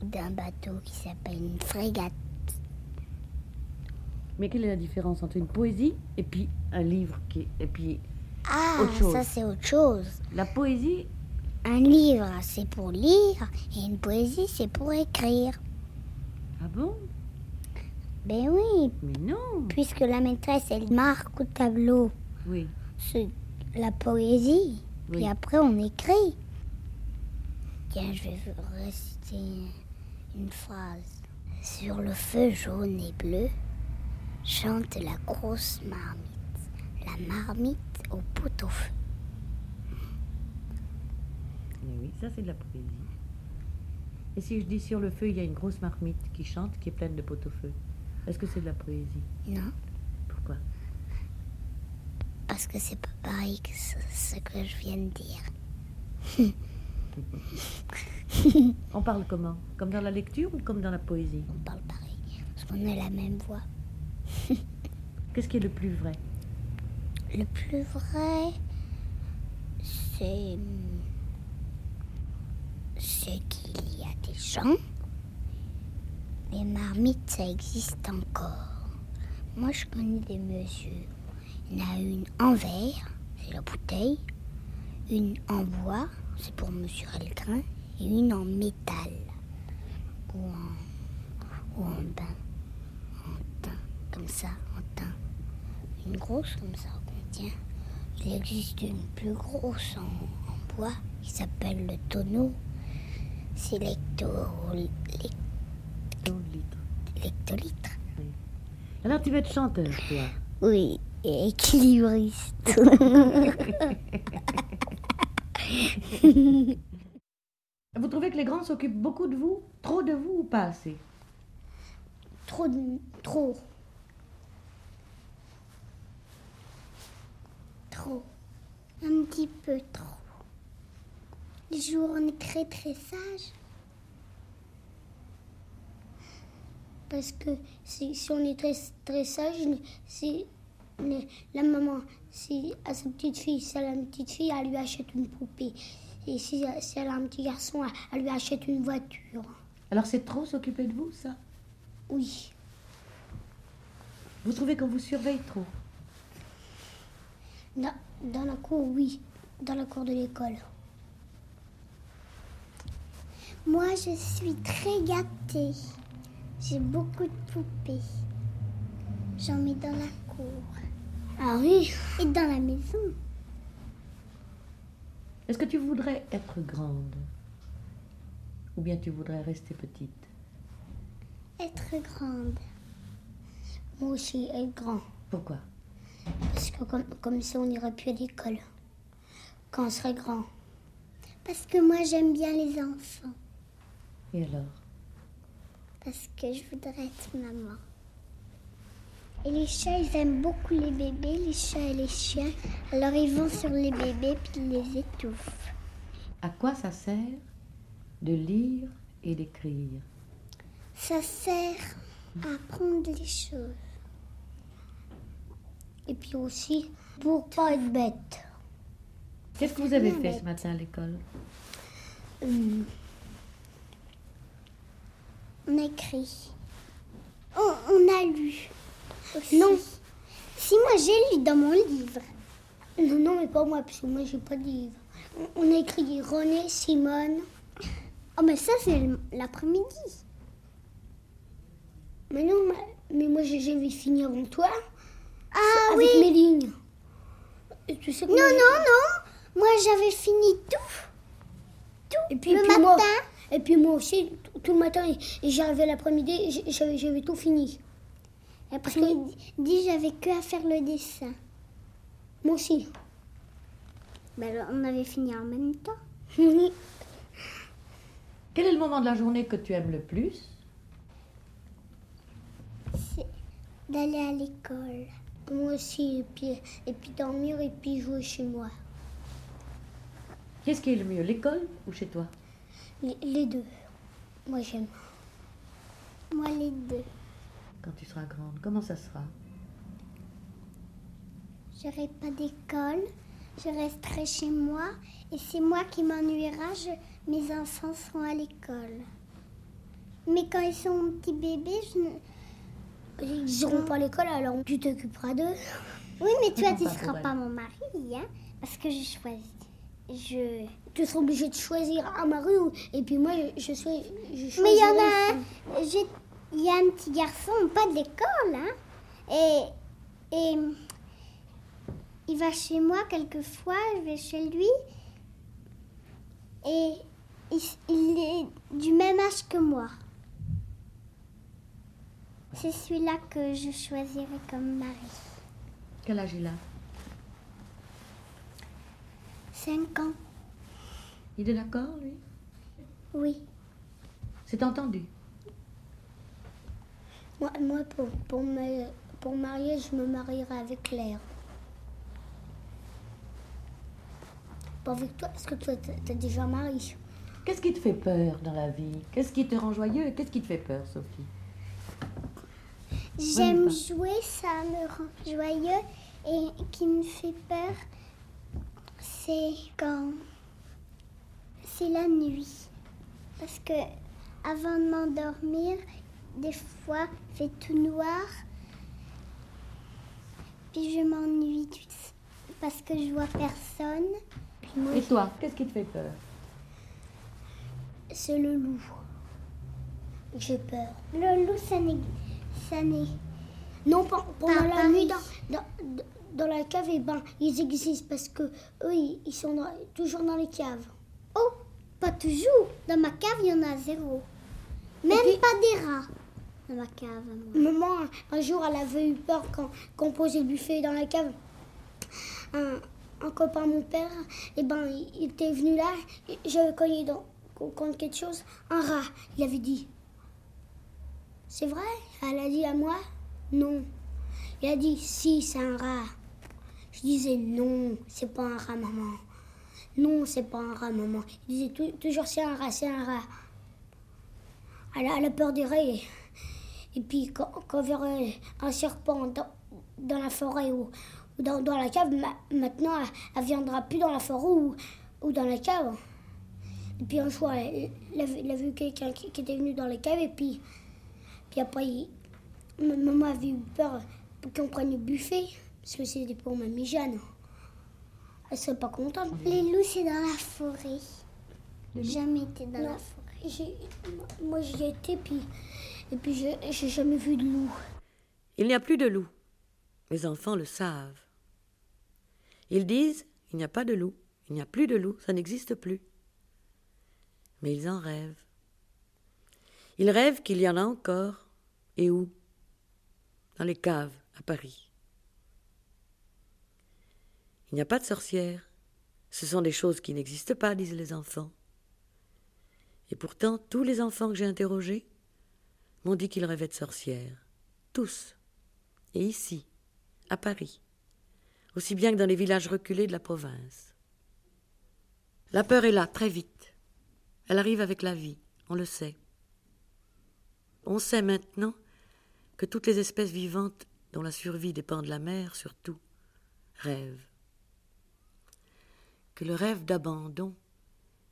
ou d'un bateau qui s'appelle une frégate. Mais quelle est la différence entre une poésie et puis un livre qui est- et puis Ah, autre chose? ça c'est autre chose. La poésie, Un livre, c'est pour lire, et une poésie, c'est pour écrire. ah bon? Ben oui, Mais non puisque la maîtresse, elle marque au tableau Oui. ce- la poésie, Oui. puis après on écrit. Tiens, je vais vous réciter une phrase. Sur le feu jaune et bleu, chante la grosse marmite, la marmite au pot-au-feu. Mais oui, ça c'est de la poésie. Et si je dis sur le feu, il y a une grosse marmite qui chante, qui est pleine de pot-au-feu, est-ce que c'est de la poésie? Non, Pourquoi? Parce que c'est pas pareil que ce, ce que je viens de dire. On parle comment? Comme dans la lecture ou comme dans la poésie? On parle pareil, parce qu'on a la même voix. Qu'est-ce qui est le plus vrai? Le plus vrai, c'est. Qu'il y a des gens. Les marmites, ça existe encore. Moi, je connais des mesures. Il y en a une en verre, c'est la bouteille. Une en bois, c'est pour mesurer le grain. Et une en métal, ou en, ou en bain, comme ça, en teint. Une grosse comme ça contient. Il existe une plus grosse en, en bois qui s'appelle le tonneau. C'est l'hecto... l'hectolitre. Alors tu vas être chanteur, toi? Oui, et équilibriste. Vous trouvez que les grands s'occupent beaucoup de vous? Trop de vous ou pas assez? Trop, de- trop. Trop. Un petit peu trop. Les jours, on est très très sage. Parce que si, si on est très, très sage, si la maman, si à sa petite fille, si elle a une petite fille, elle lui achète une poupée. Et si, si elle a un petit garçon, elle, elle lui achète une voiture. Alors c'est trop s'occuper de vous, ça? Oui. Vous trouvez qu'on vous surveille trop? Dans, dans la cour, oui. Dans la cour de l'école. Moi, je suis très gâtée. J'ai beaucoup de poupées. J'en mets dans la cour. Ah oui Et dans la maison. Est-ce que tu voudrais être grande? Ou bien tu voudrais rester petite? Être grande. Moi aussi, être grand. Pourquoi? Comme, comme ça, on n'irait plus à l'école. Quand on serait grand. Parce que moi, j'aime bien les enfants. Et alors? Parce que je voudrais être maman. Et les chats, ils aiment beaucoup les bébés, les chats et les chiens. Alors ils vont sur les bébés puis ils les étouffent. À quoi ça sert de lire et d'écrire? Ça sert à apprendre les choses. Et puis aussi pour pas être bête. Qu'est-ce que vous avez fait bête. ce matin à l'école? Hum. On a écrit. On, on a lu. Non. Si moi j'ai lu dans mon livre. Non, non, mais pas moi, parce que moi j'ai pas de livre. On, on a écrit René, Simone. Oh, mais ça c'est l'après-midi. Mais non, mais, mais moi j'ai jamais fini avant toi. Ah avec mes lignes. Et tu sais non, non, non. Moi j'avais fini tout. Tout. Et puis, Le et puis moi, matin et puis moi aussi, tout- tout le matin, et, et j'arrivais l'après-midi, j'avais, tout fini. Après-midi, j'avais que à faire le dessin. Moi aussi. Ben, on avait fini en même temps. Quel est le moment de la journée que tu aimes le plus? D'aller à l'école. Moi aussi, et puis, et puis dormir, et puis jouer chez moi. Qu'est-ce qui est le mieux, l'école ou chez toi? Les, les deux. Moi j'aime. Moi les deux. Quand tu seras grande, comment ça sera? J'aurai pas d'école, je resterai chez moi et c'est moi qui m'ennuiera, je- mes enfants seront à l'école. Mais quand ils sont petits bébés, je ne... Ils n'iront pas à l'école, alors tu t'occuperas d'eux. Oui, mais toi, tu ne seras pas mon mari, hein, parce que je choisis. Je... Tu seras obligé de choisir un mari et puis moi, je, je suis... Je Mais il y en a un. j'ai- Il y a un petit garçon, pas de l'école, hein. Et, et il va chez moi quelquefois, je vais chez lui. Et il, il est du même âge que moi. C'est celui-là que je choisirai comme mari. Quel âge il a? 5 ans, Il est d'accord, lui? Oui. C'est entendu. Moi, moi pour, pour, me, pour marier, je me marierai avec Claire. Pas avec toi, parce que toi, t'es déjà marié. Qu'est-ce qui te fait peur dans la vie? Qu'est-ce qui te rend joyeux? Qu'est-ce qui te fait peur, Sophie? J'aime jouer, ça me rend joyeux. Et qui me fait peur, c'est quand c'est la nuit. Parce que avant de m'endormir, des fois, il fait tout noir. Puis je m'ennuie parce que je vois personne. Puis moi, Et toi, qu'est-ce qui te fait peur? C'est le loup. J'ai peur. Le loup, ça n'est. Non, pas- pendant la Paris. nuit, dans, dans, dans la cave, eh ben, ils existent parce que eux, ils, ils sont dans- toujours dans les caves. Oh, pas toujours. Dans ma cave, il y en a zéro. Même pas des rats dans ma cave. moi. Maman, un jour, elle avait eu peur quand, quand on posait le buffet dans la cave. Un, un copain, mon père, eh ben, il, il était venu là, et j'avais cogné dans, contre quelque chose, un rat, il avait dit. C'est vrai? Elle a dit à moi, non. Il a dit, si, c'est un rat. Je disais, non, c'est pas un rat, maman. Non, c'est pas un rat, maman. Il disait tou- toujours, c'est un rat, c'est un rat. Elle a, elle peur des rats. Et, puis, quand, quand on verrait un serpent dans, dans la forêt ou, dans, dans la cave, ma- maintenant, elle, elle viendra plus dans la forêt ou, ou dans la cave. Et puis un jour, elle, a vu- quelqu'un qui était venu dans la cave. Et puis, puis après, il- ma- maman avait eu peur qu'on prenne le buffet. Parce que c'était pour mamie Jeanne. Elle serait pas contente. Les loups, c'est dans la forêt. Jamais été dans Non, la forêt. Moi, j'y étais, puis, et puis j'ai jamais vu de loup. Il n'y a plus de loup. Les enfants le savent. Ils disent il n'y a pas de loup, il n'y a plus de loup, ça n'existe plus. Mais ils en rêvent. Ils rêvent qu'il y en a encore. Et où? Dans les caves, à Paris. Il n'y a pas de sorcières. Ce sont des choses qui n'existent pas, disent les enfants. Et pourtant, tous les enfants que j'ai interrogés m'ont dit qu'ils rêvaient de sorcières. Tous. Et ici, à Paris. Aussi bien que dans les villages reculés de la province. La peur est là, très vite. Elle arrive avec la vie, on le sait. On sait maintenant que toutes les espèces vivantes dont la survie dépend de la mère surtout, rêve. Que le rêve d'abandon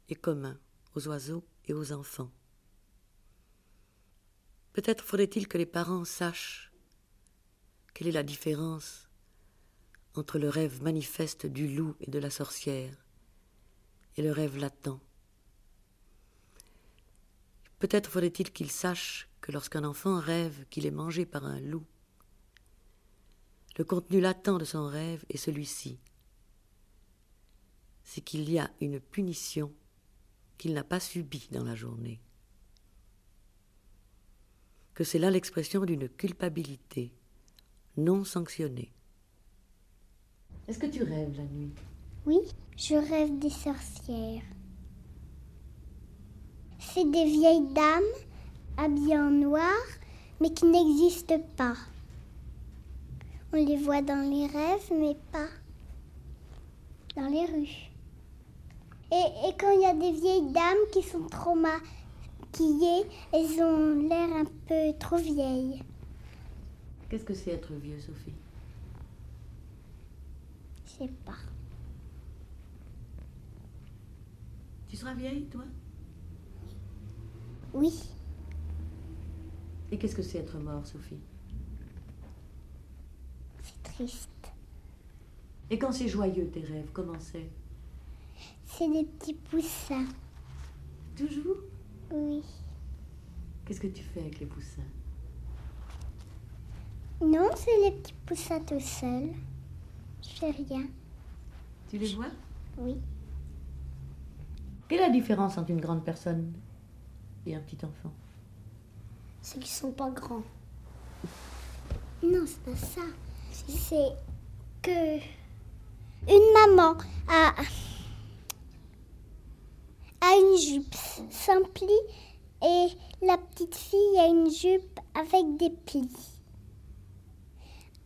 est commun aux oiseaux et aux enfants. Peut-être faudrait-il que les parents sachent quelle est la différence entre le rêve manifeste du loup et de la sorcière et le rêve latent. Peut-être faudrait-il qu'ils sachent que lorsqu'un enfant rêve qu'il est mangé par un loup, le contenu latent de son rêve est celui-ci. C'est qu'il y a une punition qu'il n'a pas subie dans la journée. Que c'est là l'expression d'une culpabilité non sanctionnée. Est-ce que tu rêves la nuit? Oui, je rêve des sorcières. C'est des vieilles dames habillées en noir, mais qui n'existent pas. On les voit dans les rêves, mais pas dans les rues. Et, et quand il y a des vieilles dames qui sont trop maquillées, elles ont l'air un peu trop vieilles. Qu'est-ce que c'est être vieux, Sophie? Je sais pas. Tu seras vieille, toi? Oui. Et qu'est-ce que c'est être mort, Sophie C'est triste. Et quand c'est joyeux, tes rêves, comment c'est C'est des petits poussins. Toujours Oui. Qu'est-ce que tu fais avec les poussins Non, c'est les petits poussins tout seuls. Je fais rien. Tu les vois Oui. Quelle est la différence entre une grande personne et un petit enfant C'est qu'ils sont pas grands. Non, c'est pas ça. C'est que une maman a, a une jupe simple et la petite fille a une jupe avec des plis.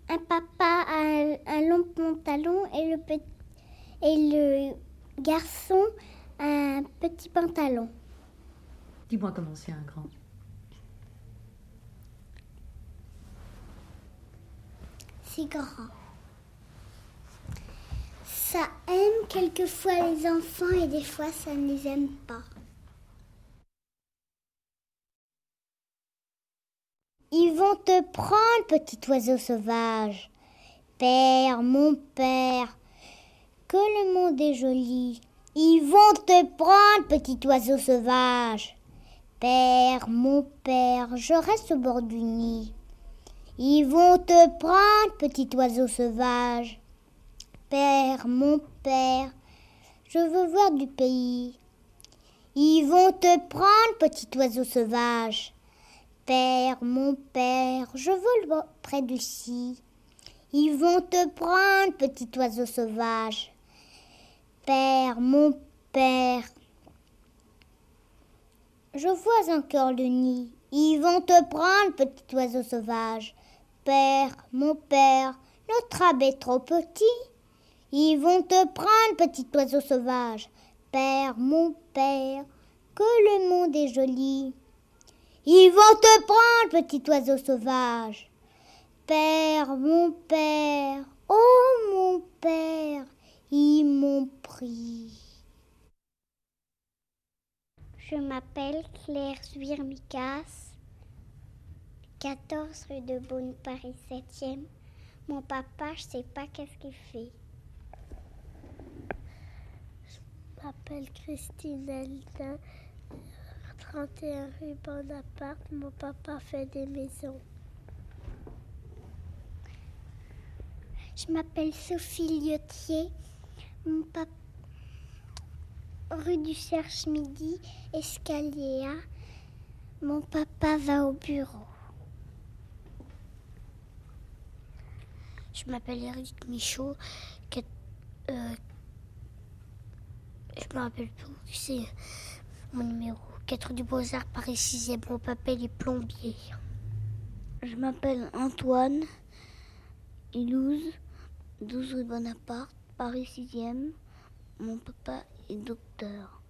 Un papa a un, un long pantalon et le, pe- et le garçon a un petit pantalon. Dis-moi comment c'est un grand. Grand. Ça aime quelquefois les enfants et des fois ça ne les aime pas. Ils vont te prendre, petit oiseau sauvage. Père, mon père, que le monde est joli. Ils vont te prendre, petit oiseau sauvage. Père, mon père, je reste au bord du nid. Ils vont te prendre, petit oiseau sauvage. Père, mon père, je veux voir du pays. Ils vont te prendre, petit oiseau sauvage. Père, mon père, je vole près du si. Ils vont te prendre, petit oiseau sauvage. Père, mon père, je vois encore le nid. Ils vont te prendre, petit oiseau sauvage. Père, mon père, notre abbé est trop petit. Ils vont te prendre, petit oiseau sauvage. Père, mon père, que le monde est joli. Ils vont te prendre, petit oiseau sauvage. Père, mon père, oh mon père, ils m'ont pris. Je m'appelle Claire Zwirmikas, 14 rue de Beaune, Paris 7e. Mon papa, je sais pas qu'est-ce qu'il fait. Je m'appelle Christine Eldin, 31 rue Bonaparte. Mon papa fait des maisons. Je m'appelle Sophie Liotier. Mon papa rue du Cherche Midi, escalier A. Mon papa va au bureau. Je m'appelle Eric Michaud. euh, je me rappelle plus. C'est mon numéro. 4 du Beaux-Arts, Paris 6e. Mon papa est plombier. Je m'appelle Antoine. Ilouz, 12 rue Bonaparte, Paris 6e. Mon papa est docteur.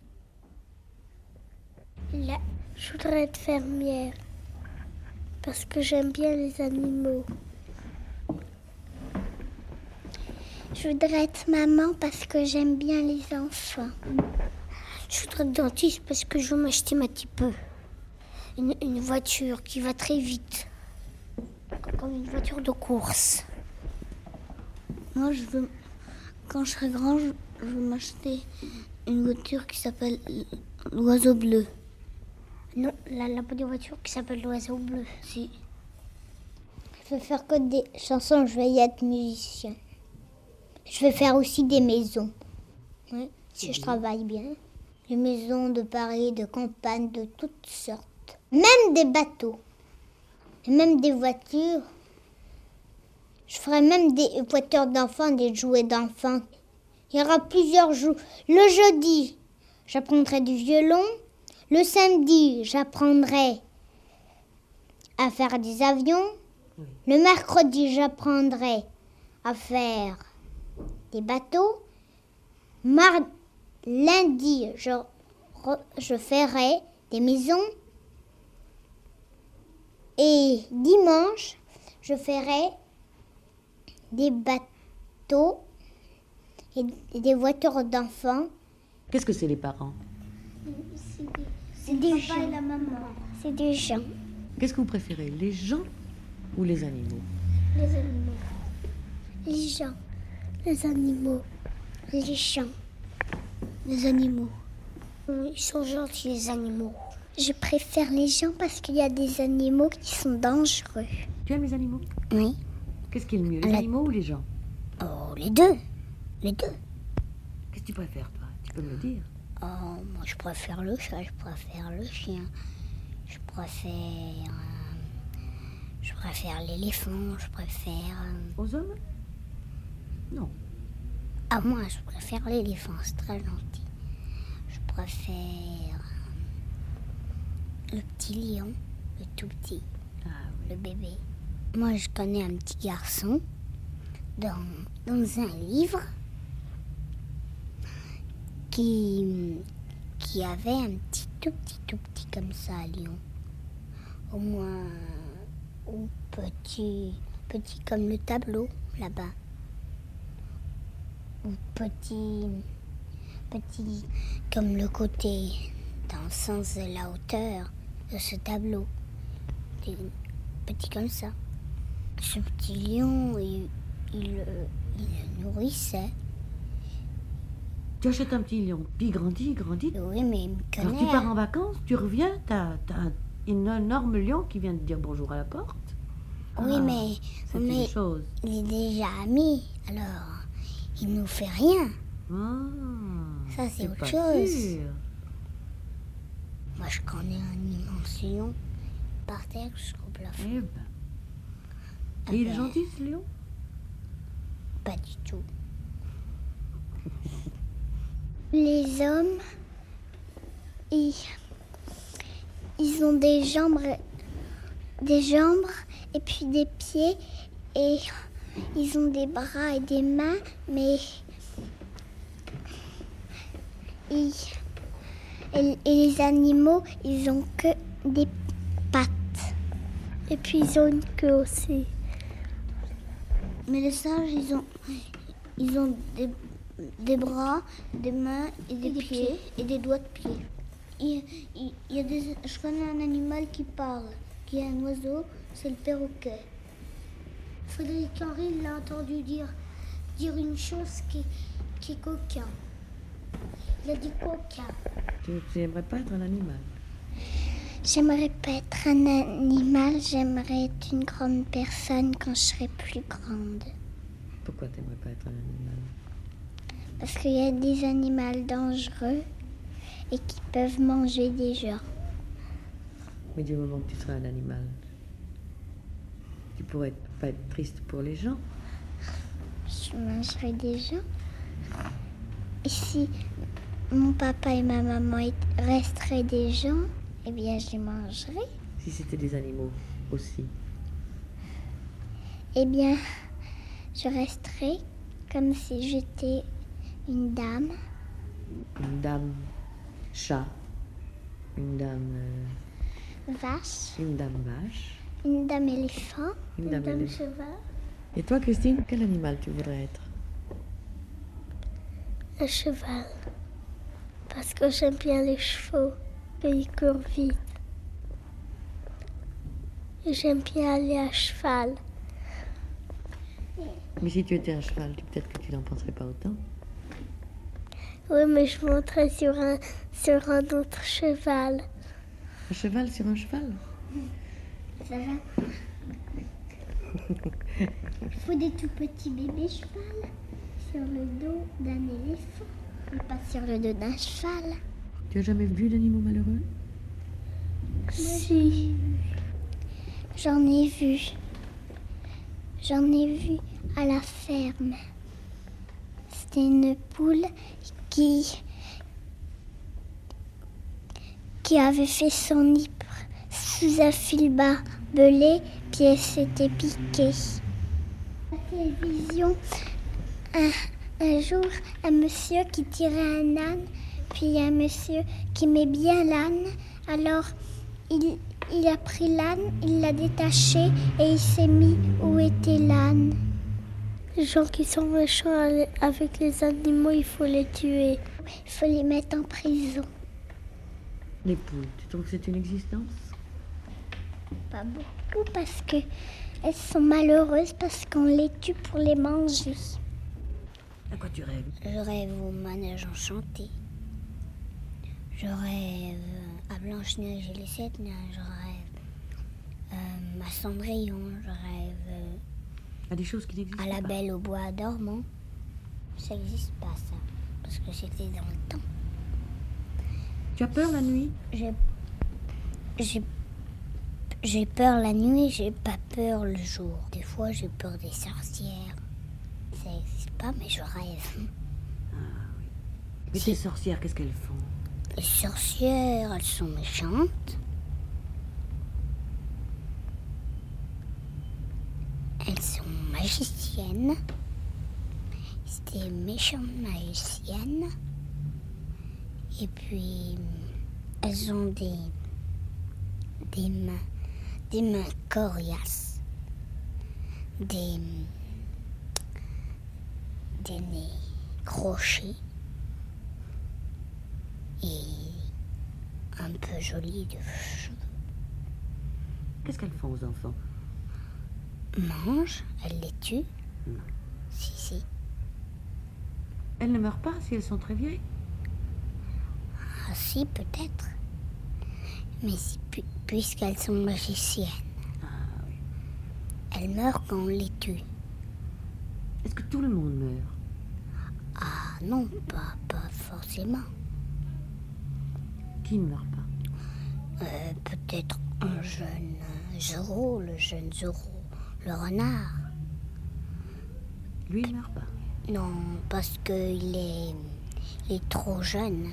Là, je voudrais être fermière parce que j'aime bien les animaux. Je voudrais être maman parce que j'aime bien les enfants. Je voudrais être dentiste parce que je veux m'acheter ma petit peu. Une, voiture qui va très vite. Comme une voiture de course. Moi, je veux, quand je serai grand, je, veux m'acheter une voiture qui s'appelle l'oiseau bleu. Non, la, la voiture qui s'appelle l'oiseau bleu. Si. Je veux faire que des chansons, je vais y être musicien. Je vais faire aussi des maisons. Oui, si je travaille bien. Des maisons de Paris, de campagne, de toutes sortes. Même des bateaux. Et même des voitures. Je ferai même des voitures d'enfants, des jouets d'enfants. Il y aura plusieurs jours. Le jeudi, j'apprendrai du violon. Le samedi, j'apprendrai à faire des avions. Le mercredi, j'apprendrai à faire des bateaux. Lundi, je, je ferai des maisons. Et dimanche, je ferai des bateaux et des voitures d'enfants. Qu'est-ce que c'est les parents? C'est des gens. C'est des gens. Qu'est-ce que vous préférez, les gens ou les animaux? Les animaux. Les gens. Les animaux. Les champs. Les animaux. Ils sont gentils, les animaux. Je préfère les gens parce qu'il y a des animaux qui sont dangereux. Tu aimes les animaux? Oui. Qu'est-ce qui est le mieux, les La- animaux ou les gens? Oh, les deux. Les deux. Qu'est-ce que tu préfères, toi? Tu peux me le dire? Oh, moi, je préfère le chat, je préfère le chien. Je préfère. euh, je préfère l'éléphant, je préfère. euh, Aux hommes? Non. Ah, moi, je préfère l'éléphant, c'est très gentil. Je préfère. euh, le petit lion, le tout petit. Le bébé. Moi, je connais un petit garçon dans, dans un livre qui, qui avait un petit, tout petit, tout petit comme ça, lion. Au moins, ou petit, petit comme le tableau là-bas. Petit, petit comme le côté dans le sens de la hauteur de ce tableau. Petit comme ça. Ce petit lion, il, il, le- il le nourrissait. Tu achètes un petit lion, puis il grandit, il grandit. Oui, mais il me Alors tu pars en vacances, tu reviens, t'as as un énorme lion qui vient te dire bonjour à la porte. Oui, Ah, mais, mais une chose. il est déjà ami, alors il nous fait rien. Ah, Ça, c'est autre chose. sûr. Moi, je connais un immense lion par terre jusqu'au plafond. Eh ben. Ah Et il est ben, gentil ce lion? Pas du tout. Les hommes, ils, ils ont des jambes, des jambes et puis des pieds et ils ont des bras et des mains, mais ils- et, les animaux, ils ont que des pattes. Et puis ils ont une queue aussi. Mais les singes, ils ont, ils ont des, des bras, des mains et des, pieds, et des doigts de pied. Il, il- il y a des, je connais un animal qui parle, qui est un oiseau, c'est le perroquet. Frédéric Henry l'a entendu dire, dire une chose qui, qui est coquin. Il a dit coquin. Tu n'aimerais pas être un animal? J'aimerais pas être un animal, j'aimerais être une grande personne quand je serai plus grande. Pourquoi tu n'aimerais pas être un animal? Parce qu'il y a des animaux dangereux et qui peuvent manger des gens. Mais du moment que tu seras un animal, tu pourrais être- pas être triste pour les gens. Je mangerai des gens. Et si mon papa et ma maman est- resteraient des gens, eh bien je les mangerai. Si c'était des animaux aussi. Eh bien, je resterai comme si j'étais une dame. Une dame chat, une dame, euh, vache, une dame vache. une dame éléphant, Une dame éléphant. cheval. Et toi, Christine, quel animal tu voudrais être? Un cheval. Parce que j'aime bien les chevaux. Et ils courent vite. Et j'aime bien aller à cheval. Mais si tu étais un cheval, peut-être que tu n'en penserais pas autant. Oui, mais je monterais sur un, sur un autre cheval. Un cheval sur un cheval? Ça va? Il faut des tout petits bébés cheval sur le dos d'un éléphant, mais pas sur le dos d'un cheval. Tu as jamais vu d'animaux malheureux? Si. J'en ai vu. J'en ai vu à la ferme. C'était une poule qui qui avait fait son nid sous un fil barbelé, elle s'était piquée. À la télévision, un, un jour, un monsieur qui tirait un âne, puis un monsieur qui met bien l'âne, alors il, il a pris l'âne, il l'a détaché et il s'est mis où était l'âne. Les gens qui sont méchants avec les animaux, il faut les tuer. Il faut les mettre en prison. Les poules, tu trouves que c'est une existence? Pas beaucoup parce que elles sont malheureuses parce qu'on les tue pour les manger. À quoi tu rêves? Je rêve au manège enchanté. Je rêve à Blanche-Neige et les sept nains. Je rêve euh, à Cendrillon. Je rêve euh, À des choses qui n'existent à la. Belle au bois dormant. Ça n'existe pas, ça. Parce que c'était dans le temps. Tu as peur la nuit? J'ai. J'ai. Peur la nuit, j'ai pas peur le jour. Des fois, j'ai peur des sorcières. Ça n'existe pas, mais je rêve. Mais ces sorcières, qu'est-ce qu'elles font? Les sorcières, elles sont méchantes. Elles sont magiciennes. C'est des méchantes magiciennes. Et puis, elles ont des, des mains, des mains coriaces. Des, des nez crochés. Et un peu jolis de cheveux. Qu'est-ce qu'elles font aux enfants? Mange, elle les tue. Non. Si, si. Elles ne meurent pas si elles sont très vieilles? Ah, si, peut-être. Mais si, puisqu'elles sont magiciennes. Elles meurent quand on les tue. Est-ce que tout le monde meurt? Ah non, pas, pas forcément. Qui ne meurt pas? Euh, peut-être un jeune Zoro, le jeune Zoro, le renard. Lui, il meurt pas? Non, parce qu'il est, il est trop jeune.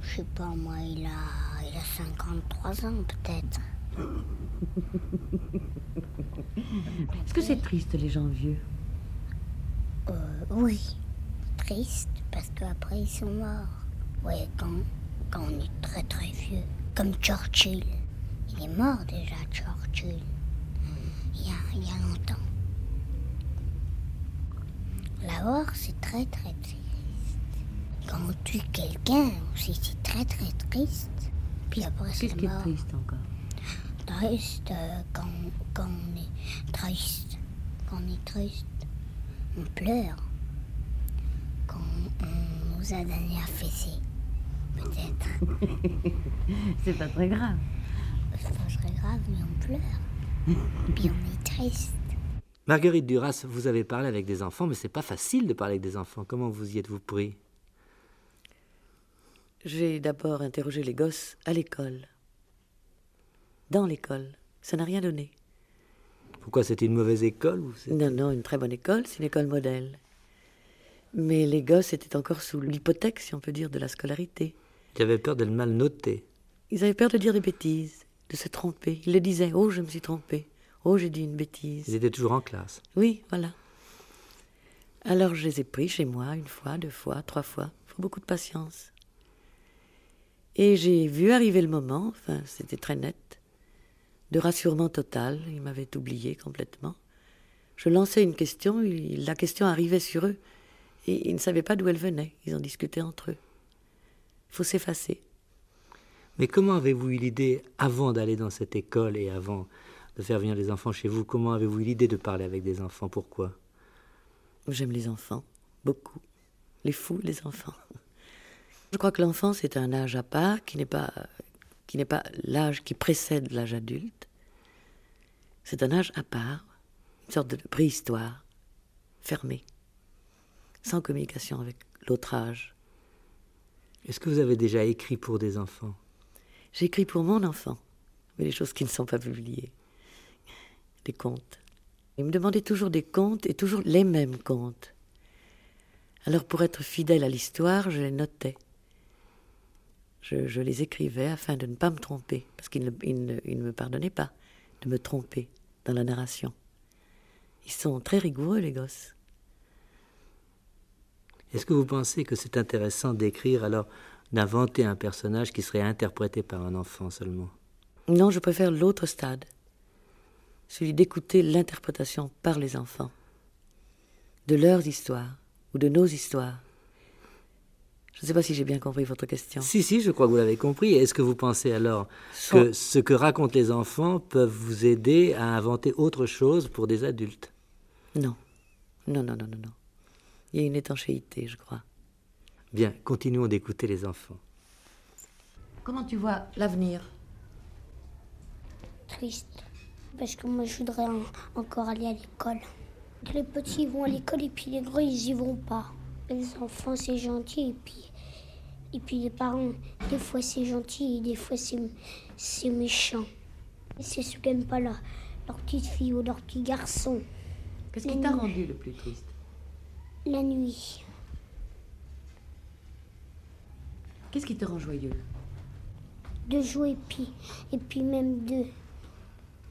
Je sais pas, moi, il a, il a 53 ans peut-être. Est-ce que c'est triste, les gens vieux? Euh, oui, triste, parce qu'après ils sont morts. Ouais, quand, quand on est très très vieux. Comme Churchill. Il est mort déjà, Churchill. Il y a, il y a longtemps. La mort, c'est très très triste. Quand on tue quelqu'un aussi, c'est très très triste. Puis après, c'est Qu'est-ce qui est triste encore? Triste euh, quand, quand on est triste. Quand on est triste, on pleure. Quand on nous a donné à fesser, peut-être. c'est pas très grave. C'est pas très grave, mais on pleure. Puis on est triste. Marguerite Duras, vous avez parlé avec des enfants, mais c'est pas facile de parler avec des enfants. Comment vous y êtes-vous pris? J'ai d'abord interrogé les gosses à l'école. Dans l'école. Ça n'a rien donné. Pourquoi c'était une mauvaise école ou Non, non, une très bonne école, c'est une école modèle. Mais les gosses étaient encore sous l'hypothèque, si on peut dire, de la scolarité. J'avais peur de le mal noter. Ils avaient peur de dire des bêtises, de se tromper. Ils le disaient Oh, je me suis trompé. Oh, j'ai dit une bêtise. Ils étaient toujours en classe. Oui, voilà. Alors je les ai pris chez moi une fois, deux fois, trois fois. Il faut beaucoup de patience. Et j'ai vu arriver le moment, enfin c'était très net, de rassurement total. Ils m'avaient oublié complètement. Je lançais une question, la question arrivait sur eux. Et ils ne savaient pas d'où elles venaient. Ils en discutaient entre eux. Il faut s'effacer. Mais comment avez-vous eu l'idée, avant d'aller dans cette école et avant de faire venir les enfants chez vous, comment avez-vous eu l'idée de parler avec des enfants? Pourquoi? J'aime les enfants, beaucoup. Les fous, les enfants. Je crois que l'enfance est un âge à part qui n'est pas, qui n'est pas l'âge qui précède l'âge adulte. C'est un âge à part, une sorte de préhistoire, fermée, sans communication avec l'autre âge. Est-ce que vous avez déjà écrit pour des enfants? J'écris pour mon enfant, mais les choses qui ne sont pas publiées. Des contes. Il me demandait toujours des contes et toujours les mêmes contes. Alors pour être fidèle à l'histoire, je les notais. Je, les écrivais afin de ne pas me tromper, parce qu'il ne, ne me pardonnait pas de me tromper dans la narration. Ils sont très rigoureux, les gosses. Est-ce que vous pensez que c'est intéressant d'écrire alors d'inventer un personnage qui serait interprété par un enfant seulement? Non, je préfère l'autre stade, celui d'écouter l'interprétation par les enfants, de leurs histoires ou de nos histoires. Je ne sais pas si j'ai bien compris votre question. Si, si, je crois que vous l'avez compris. Est-ce que vous pensez alors que ce que racontent les enfants peuvent vous aider à inventer autre chose pour des adultes? Non. Non, non, non, non, non. Il y a une étanchéité, je crois. Bien, continuons d'écouter les enfants. Comment tu vois l'avenir? Triste. Parce que moi, je voudrais encore aller à l'école. Les petits vont à l'école et puis les gros, ils y vont pas. Les enfants, c'est gentil. Et puis, et puis les parents, des fois, c'est gentil et des fois, c'est méchant. C'est ceux qui n'aiment pas leur, leur petite fille ou leur petit garçon. Qu'est-ce qui t'a rendu le plus triste? La nuit. Qu'est-ce qui te rend joyeux? De jouer et puis, et puis même de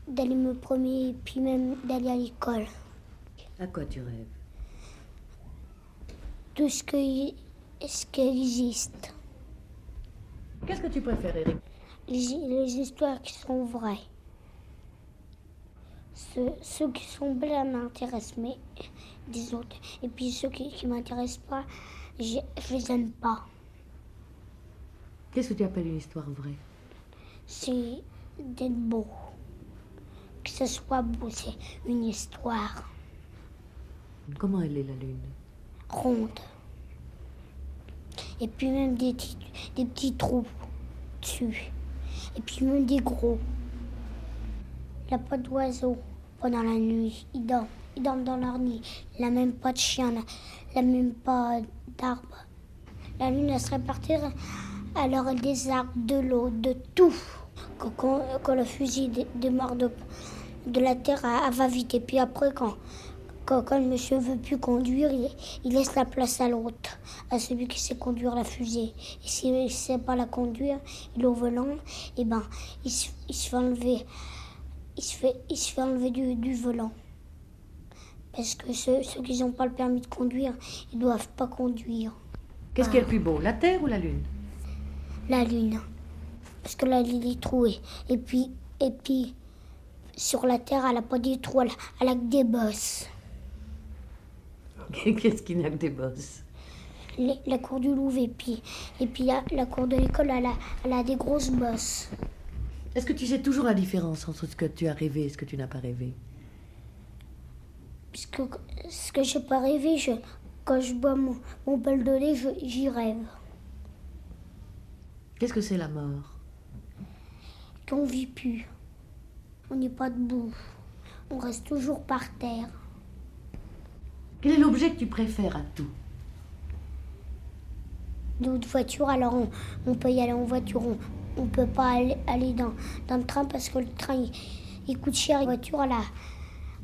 d'aller me promener et puis même d'aller à l'école. À quoi tu rêves? Tout ce, que, ce qui existe. Qu'est-ce que tu préfères, Eric? Les, histoires qui sont vraies. Ceux, qui sont belles m'intéressent, mais des autres. Et puis ceux qui ne m'intéressent pas, je ne les aime pas. Qu'est-ce que tu appelles une histoire vraie? C'est d'être beau. Que ce soit beau, c'est une histoire. Comment elle est la lune? Et puis même des, des petits trous dessus. Et puis même des gros. Il n'a pas d'oiseau pendant la nuit. Il dort. Il dort dans leur nid. Il même pas de chien. Il même pas d'arbre. La lune, elle se répartit alors des arbres, de l'eau, de tout. Quand, le fusil démarre de, de la terre, elle, va vite. Et puis après, quand, quand, le monsieur veut plus conduire, il, laisse la place à l'autre, à celui qui sait conduire la fusée. Et s'il ne sait pas la conduire, il est au volant, et eh ben, il, se, fait enlever, il se fait, il se fait enlever du, volant. Parce que ceux, qui n'ont pas le permis de conduire, ils doivent pas conduire. Qu'est-ce qui est le plus beau, la Terre ou la Lune? La Lune. Parce que la Lune est trouée. Et puis, et puis, sur la Terre, elle n'a pas des trous, elle a que des bosses. Qu'est-ce qu'il n'y a que des bosses? La cour du Louvre et puis, et puis la, la cour de l'école, elle a, elle a des grosses bosses. Est-ce que tu sais toujours la différence entre ce que tu as rêvé et ce que tu n'as pas rêvé? Puisque ce que j'ai pas rêvé, je, quand je bois mon, mon bol de lait, j'y rêve. Qu'est-ce que c'est la mort? Qu'on vit plus. On n'est pas debout. On reste toujours par terre. Quel est l'objet que tu préfères à tout D'autres voitures, alors on, peut y aller en voiture. On ne peut pas aller, aller dans, dans, le train parce que le train il, coûte cher. La voiture, là,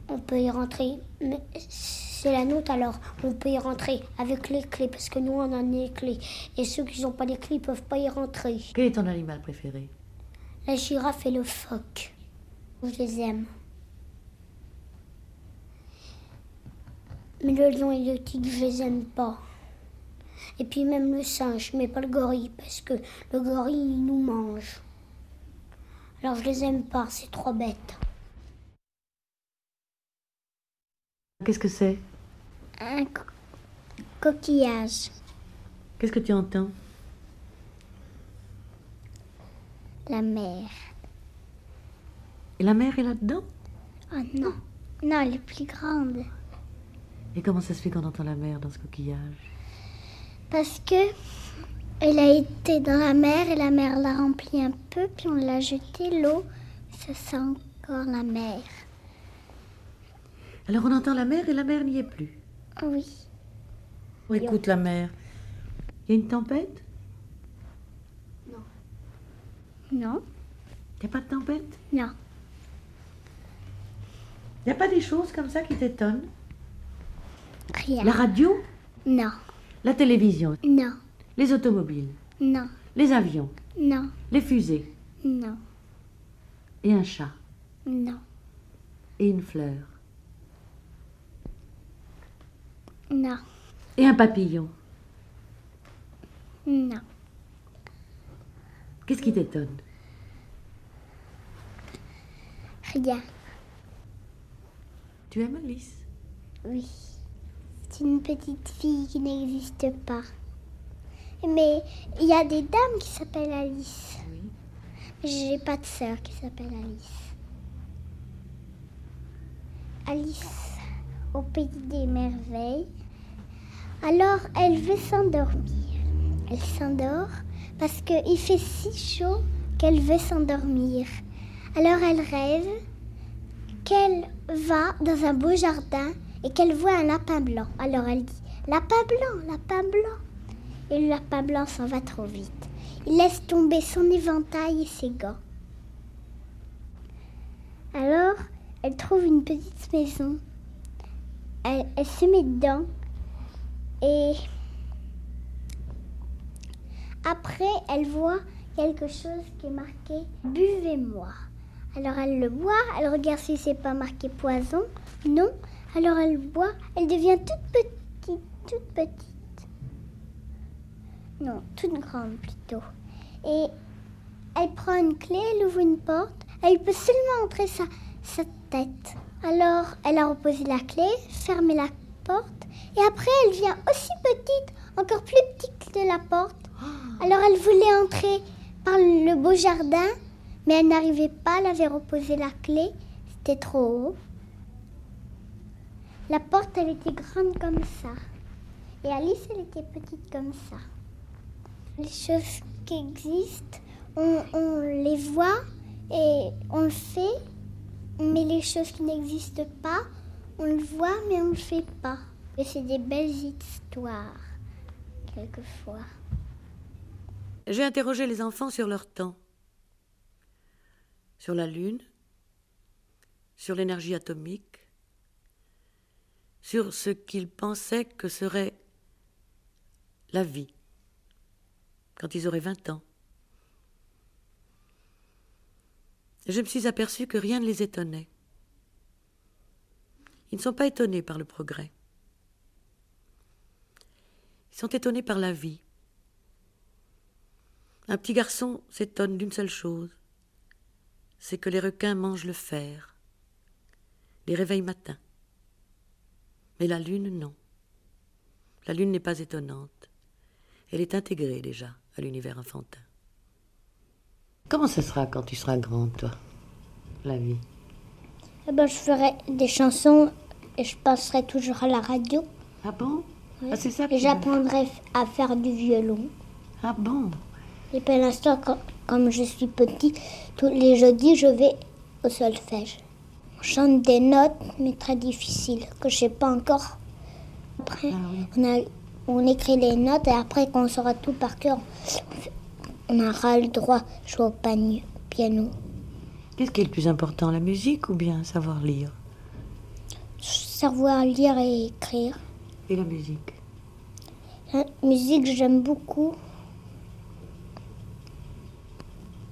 on peut y rentrer. Mais c'est la nôtre, alors on peut y rentrer avec les clés parce que nous on a les clés. Et ceux qui n'ont pas les clés ne peuvent pas y rentrer. Quel est ton animal préféré? La girafe et le phoque. Je les aime. Mais le lion et le tigre, je les aime pas. Et puis même le singe, mais pas le gorille, parce que le gorille, il nous mange. Alors je les aime pas, c'est trop bête. Qu'est-ce que c'est? Un, Coquillage. Qu'est-ce que tu entends? La mer. Et la mer est là-dedans? Oh non. Non, elle est plus grande. Et comment ça se fait qu'on entend la mer dans ce coquillage? Parce que elle a été dans la mer et la mer l'a remplie un peu, puis on l'a jeté l'eau. Ça sent encore la mer. Alors on entend la mer et la mer n'y est plus. Oui. On écoute la mer. Il y a une tempête? Non. Il n'y a pas de tempête? Non. Il n'y a pas des choses comme ça qui t'étonnent? Rien. La radio Non. La télévision Non. Les automobiles Non. Les avions Non. Les fusées Non. Et un chat Non. Et une fleur Non. Et un papillon Non. Qu'est-ce qui t'étonne Rien. Tu aimes Alice? Oui. Une petite fille qui n'existe pas. Mais il y a des dames qui s'appellent Alice. Oui. Mais j'ai pas de sœur qui s'appelle Alice. Alice au pays des merveilles. Alors elle veut s'endormir. Elle s'endort parce qu'il fait si chaud qu'elle veut s'endormir. Alors elle rêve qu'elle va dans un beau jardin et qu'elle voit un lapin blanc. Alors elle dit Lapin blanc, lapin blanc. Et le lapin blanc s'en va trop vite. Il laisse tomber son éventail et ses gants. Alors elle trouve une petite maison. Elle, se met dedans et après elle voit quelque chose qui est marqué Buvez-moi. Alors elle le boit, elle regarde si c'est pas marqué poison. Non. Alors elle boit, elle devient toute petite, toute petite. Non, toute grande plutôt. Et elle prend une clé, elle ouvre une porte, elle peut seulement entrer sa, sa tête. Alors elle a reposé la clé, fermé la porte, et après elle vient aussi petite, encore plus petite que la porte. Alors elle voulait entrer par le beau jardin, mais elle n'arrivait pas, elle avait reposé la clé, c'était trop haut. La porte, elle était grande comme ça. Et Alice, elle était petite comme ça. Les choses qui existent, on, les voit et on le fait, mais les choses qui n'existent pas, on le voit, mais on ne le fait pas. Et c'est des belles histoires, quelquefois. J'ai interrogé les enfants sur leur temps, sur la Lune, sur l'énergie atomique, sur ce qu'ils pensaient que serait la vie quand ils auraient 20 ans. Je me suis aperçu que rien ne les étonnait. Ils ne sont pas étonnés par le progrès. Ils sont étonnés par la vie. Un petit garçon s'étonne d'une seule chose, c'est que les requins mangent le fer, les réveils matins. Mais la lune, non. La lune n'est pas étonnante. Elle est intégrée déjà à l'univers enfantin. Comment ce sera quand tu seras grande, toi, la vie? Eh ben, je ferai des chansons et je passerai toujours à la radio. Ah bon? Oui. Ah, c'est ça que Et j'apprendrai à faire du violon. Ah bon? Et pour l'instant, comme je suis petit, tous les jeudis, je vais au solfège. On chante des notes, mais très difficiles, que je sais pas encore. Après, on, a, on écrit les notes et après, quand on saura tout par cœur, on aura le droit de jouer au panier- piano. Qu'est-ce qui est le plus important, la musique ou bien savoir lire? Savoir lire et écrire. Et la musique? La musique, j'aime beaucoup.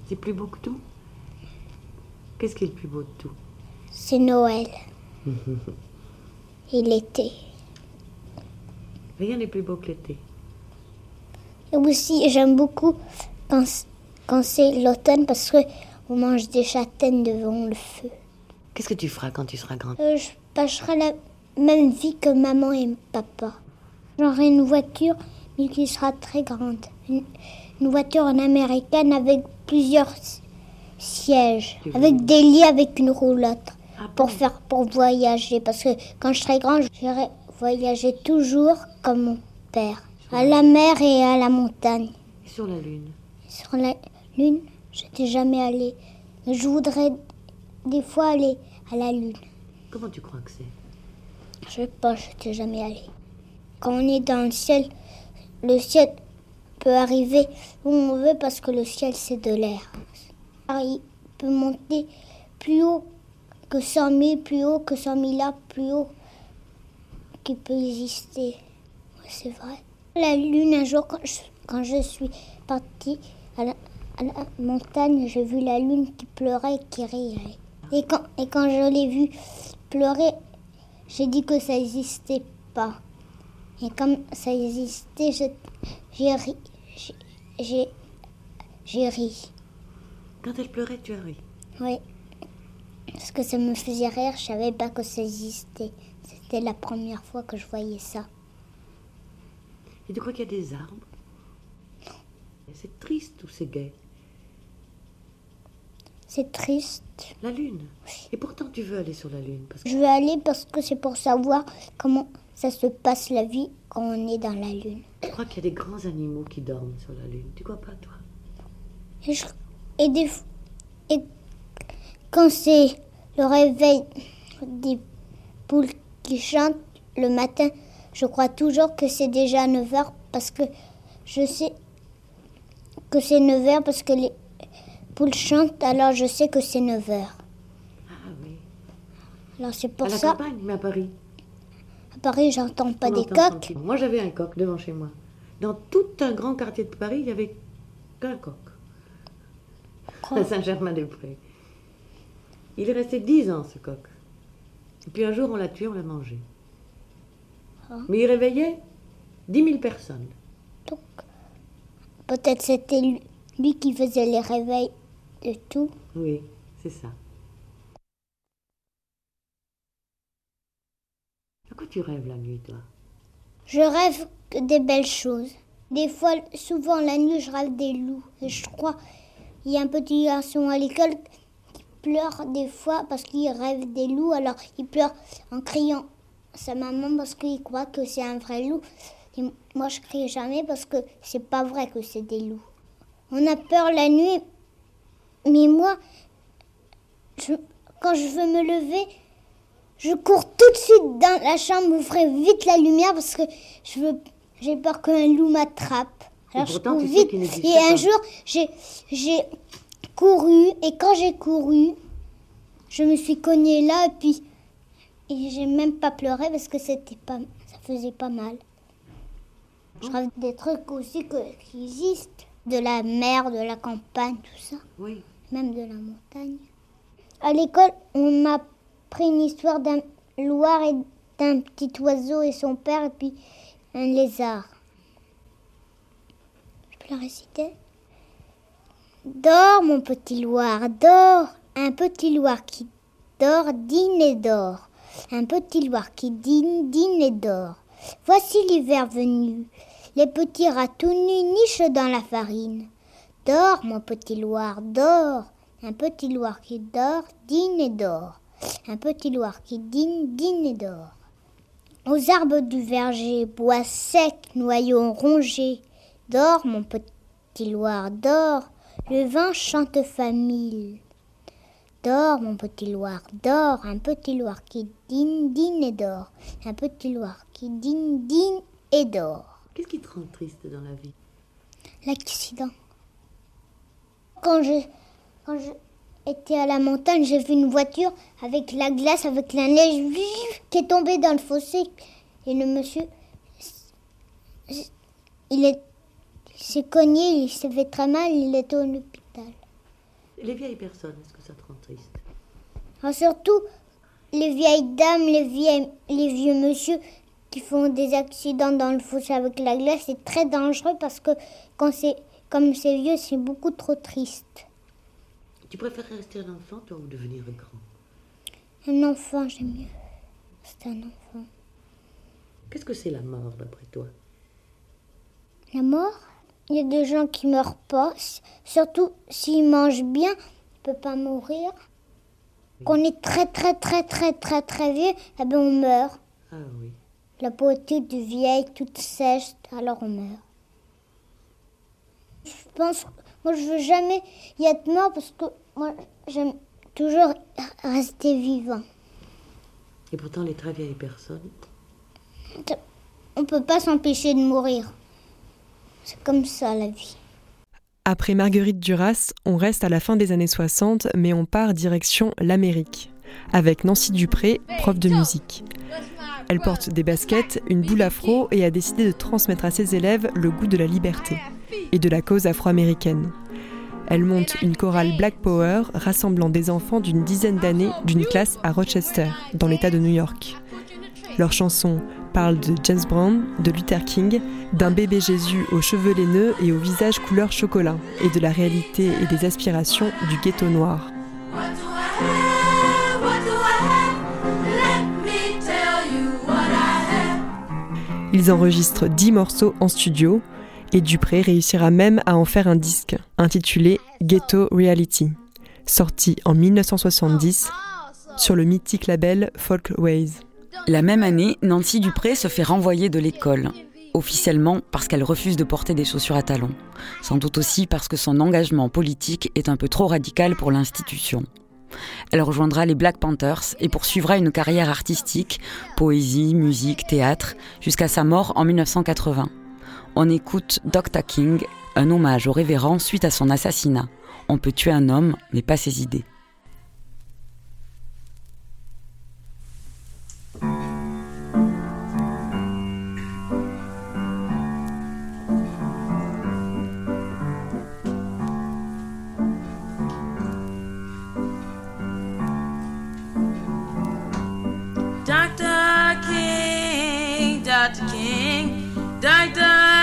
C'est plus beau que tout? Qu'est-ce qui est le plus beau de tout? C'est Noël et l'été. Rien n'est plus beau que l'été. Et aussi, j'aime beaucoup quand, c'est l'automne parce que on mange des châtaignes devant le feu. Qu'est-ce que tu feras quand tu seras grande Euh, je passerai la même vie que maman et papa. J'aurai une voiture, mais qui sera très grande. Une, une voiture en américaine avec plusieurs sièges, avec des lits, avec une roulotte pour faire pour voyager. Parce que quand je serai grande, j'irai voyager toujours comme mon père, à la mer et à la montagne. Et sur la Lune? Sur la lune, je n'étais jamais allée. Mais je voudrais des fois aller à la lune. Comment tu crois que c'est? Je sais pas, je n'étais jamais allée. Quand on est dans le ciel, le ciel peut arriver où on veut parce que le ciel c'est de l'air. Il peut monter plus haut que 100 000, plus haut que 100 000 là, plus haut qu'il peut exister. Ouais, c'est vrai. La lune, un jour, quand je, quand je suis partie à la, à la montagne, j'ai vu la lune qui pleurait et qui riait. Et quand, et quand je l'ai vue pleurer, j'ai dit que ça n'existait pas. Et comme ça existait, j'ai ri. J'ai ri. Quand elle pleurait, tu as ri. Oui. Parce que ça me faisait rire, je savais pas que ça existait. C'était la première fois que je voyais ça. Et tu crois qu'il y a des arbres? C'est triste ou c'est gai? C'est triste. La Lune. Et pourtant, tu veux aller sur la Lune. Parce que Je veux aller parce que c'est pour savoir comment ça se passe la vie quand on est dans la lune. je crois qu'il y a des grands animaux qui dorment sur la Lune? Tu crois pas, toi? Et, je- et des et quand c'est le réveil des poules qui chantent le matin, je crois toujours que c'est déjà 9 heures parce que je sais que c'est 9 heures parce que les poules chantent, alors je sais que c'est 9 heures. Ah oui. Alors c'est pour à la ça, campagne, mais à Paris. à Paris, j'entends pas On des coqs. Moi, j'avais un coq devant chez moi. Dans tout un grand quartier de Paris, il n'y avait qu'un coq. À Saint-Germain-des-Prés. Il est resté dix ans, ce coq. Et puis un jour, on l'a tué, on l'a mangé. Ah. Mais il réveillait dix mille personnes. Peut-être c'était lui- lui qui faisait les réveils de tout. Oui, c'est ça. À quoi tu rêves la nuit, toi? Je rêve que des belles choses. Des fois, souvent la nuit, je rêve des loups. Et je crois, il y a un petit garçon à l'école pleure des fois parce qu'il rêve des loups. Alors, il pleure en criant sa maman parce qu'il croit que c'est un vrai loup. Et moi, je crie jamais parce que c'est pas vrai que c'est des loups. On a peur la nuit, mais moi, je- quand je veux me lever, je cours tout de suite dans la chambre, ouvrir vite la lumière parce que je veux, j'ai peur qu'un loup m'attrape. Et Alors je cours vite. Et un pas. jour, j'ai, j'ai couru et quand j'ai couru, je me suis cognée là et puis et j'ai même pas pleuré parce que c'était pas, ça faisait pas mal. Je rêve des trucs aussi que, qui existent, de la mer, de la campagne, tout ça. Oui. Même de la montagne. À l'école, on m'a appris une histoire d'un loir et d'un petit oiseau et son père et puis un lézard. Je peux la réciter? Dors, mon petit loir, dors. Un petit loir qui dort, dîne et dort. Un petit loir qui dîne, dîne et dort. Voici l'hiver venu. Les petits rats tout nus nichent dans la farine. Dors, mon petit loir, dors. Un petit loir qui dort, dîne et dort. Un petit loir qui dîne, dîne et dort. Aux arbres du verger, bois secs, noyaux rongés. Dors, mon petit loir, dors. Le vent chante famille. Dors, mon petit loir, dors. Un petit loir qui dîne, dîne et dort. Un petit loir qui dîne, dîne et dort. Qu'est-ce qui te rend triste dans la vie? L'accident. Quand je, quand je étais à la montagne, j'ai vu une voiture avec la glace, avec la neige qui est tombée dans le fossé. Et le monsieur, il est- s'est cogné, il s'est fait très mal, il est au hôpital. Les vieilles personnes, est-ce que ça te rend triste? Alors surtout les vieilles dames, les, vieilles, les vieux monsieur qui font des accidents dans le fossé avec la glace, c'est très dangereux parce que quand c'est comme c'est vieux, c'est beaucoup trop triste. Tu préfères rester un enfant, toi, ou devenir grand? Un enfant, j'aime mieux. C'est un enfant. Qu'est-ce que c'est la mort d'après toi? La mort? Y a des gens qui meurent pas, surtout s'ils mangent bien, ils ne peuvent pas mourir. Quand on est très très très très très très vieux, eh ben on meurt. Ah oui. La peau est toute vieille, toute sèche, alors on meurt. Je pense, moi je veux jamais y être mort parce que moi j'aime toujours rester vivant. Et pourtant, les très vieilles personnes. On peut pas s'empêcher de mourir. C'est comme ça la vie. Après Marguerite Duras, on reste à la fin des années 60, mais on part direction l'Amérique, avec Nancy Dupré, prof de musique. Elle porte des baskets, une boule afro et a décidé de transmettre à ses élèves le goût de la liberté et de la cause afro-américaine. Elle monte une chorale Black Power rassemblant des enfants d'une dizaine d'années d'une classe à Rochester, dans l'État de New York. Leurs chansons parlent de James Brown, de Luther King, d'un bébé Jésus aux cheveux laineux et au visage couleur chocolat, et de la réalité et des aspirations du ghetto noir. Ils enregistrent 10 morceaux en studio et Dupré réussira même à en faire un disque intitulé Ghetto Reality, sorti en 1970 sur le mythique label Folkways. La même année, Nancy Dupré se fait renvoyer de l'école, officiellement parce qu'elle refuse de porter des chaussures à talons, sans doute aussi parce que son engagement politique est un peu trop radical pour l'institution. Elle rejoindra les Black Panthers et poursuivra une carrière artistique, poésie, musique, théâtre, jusqu'à sa mort en 1980. On écoute Dr. King, un hommage au révérend suite à son assassinat. On peut tuer un homme, mais pas ses idées. Die, die.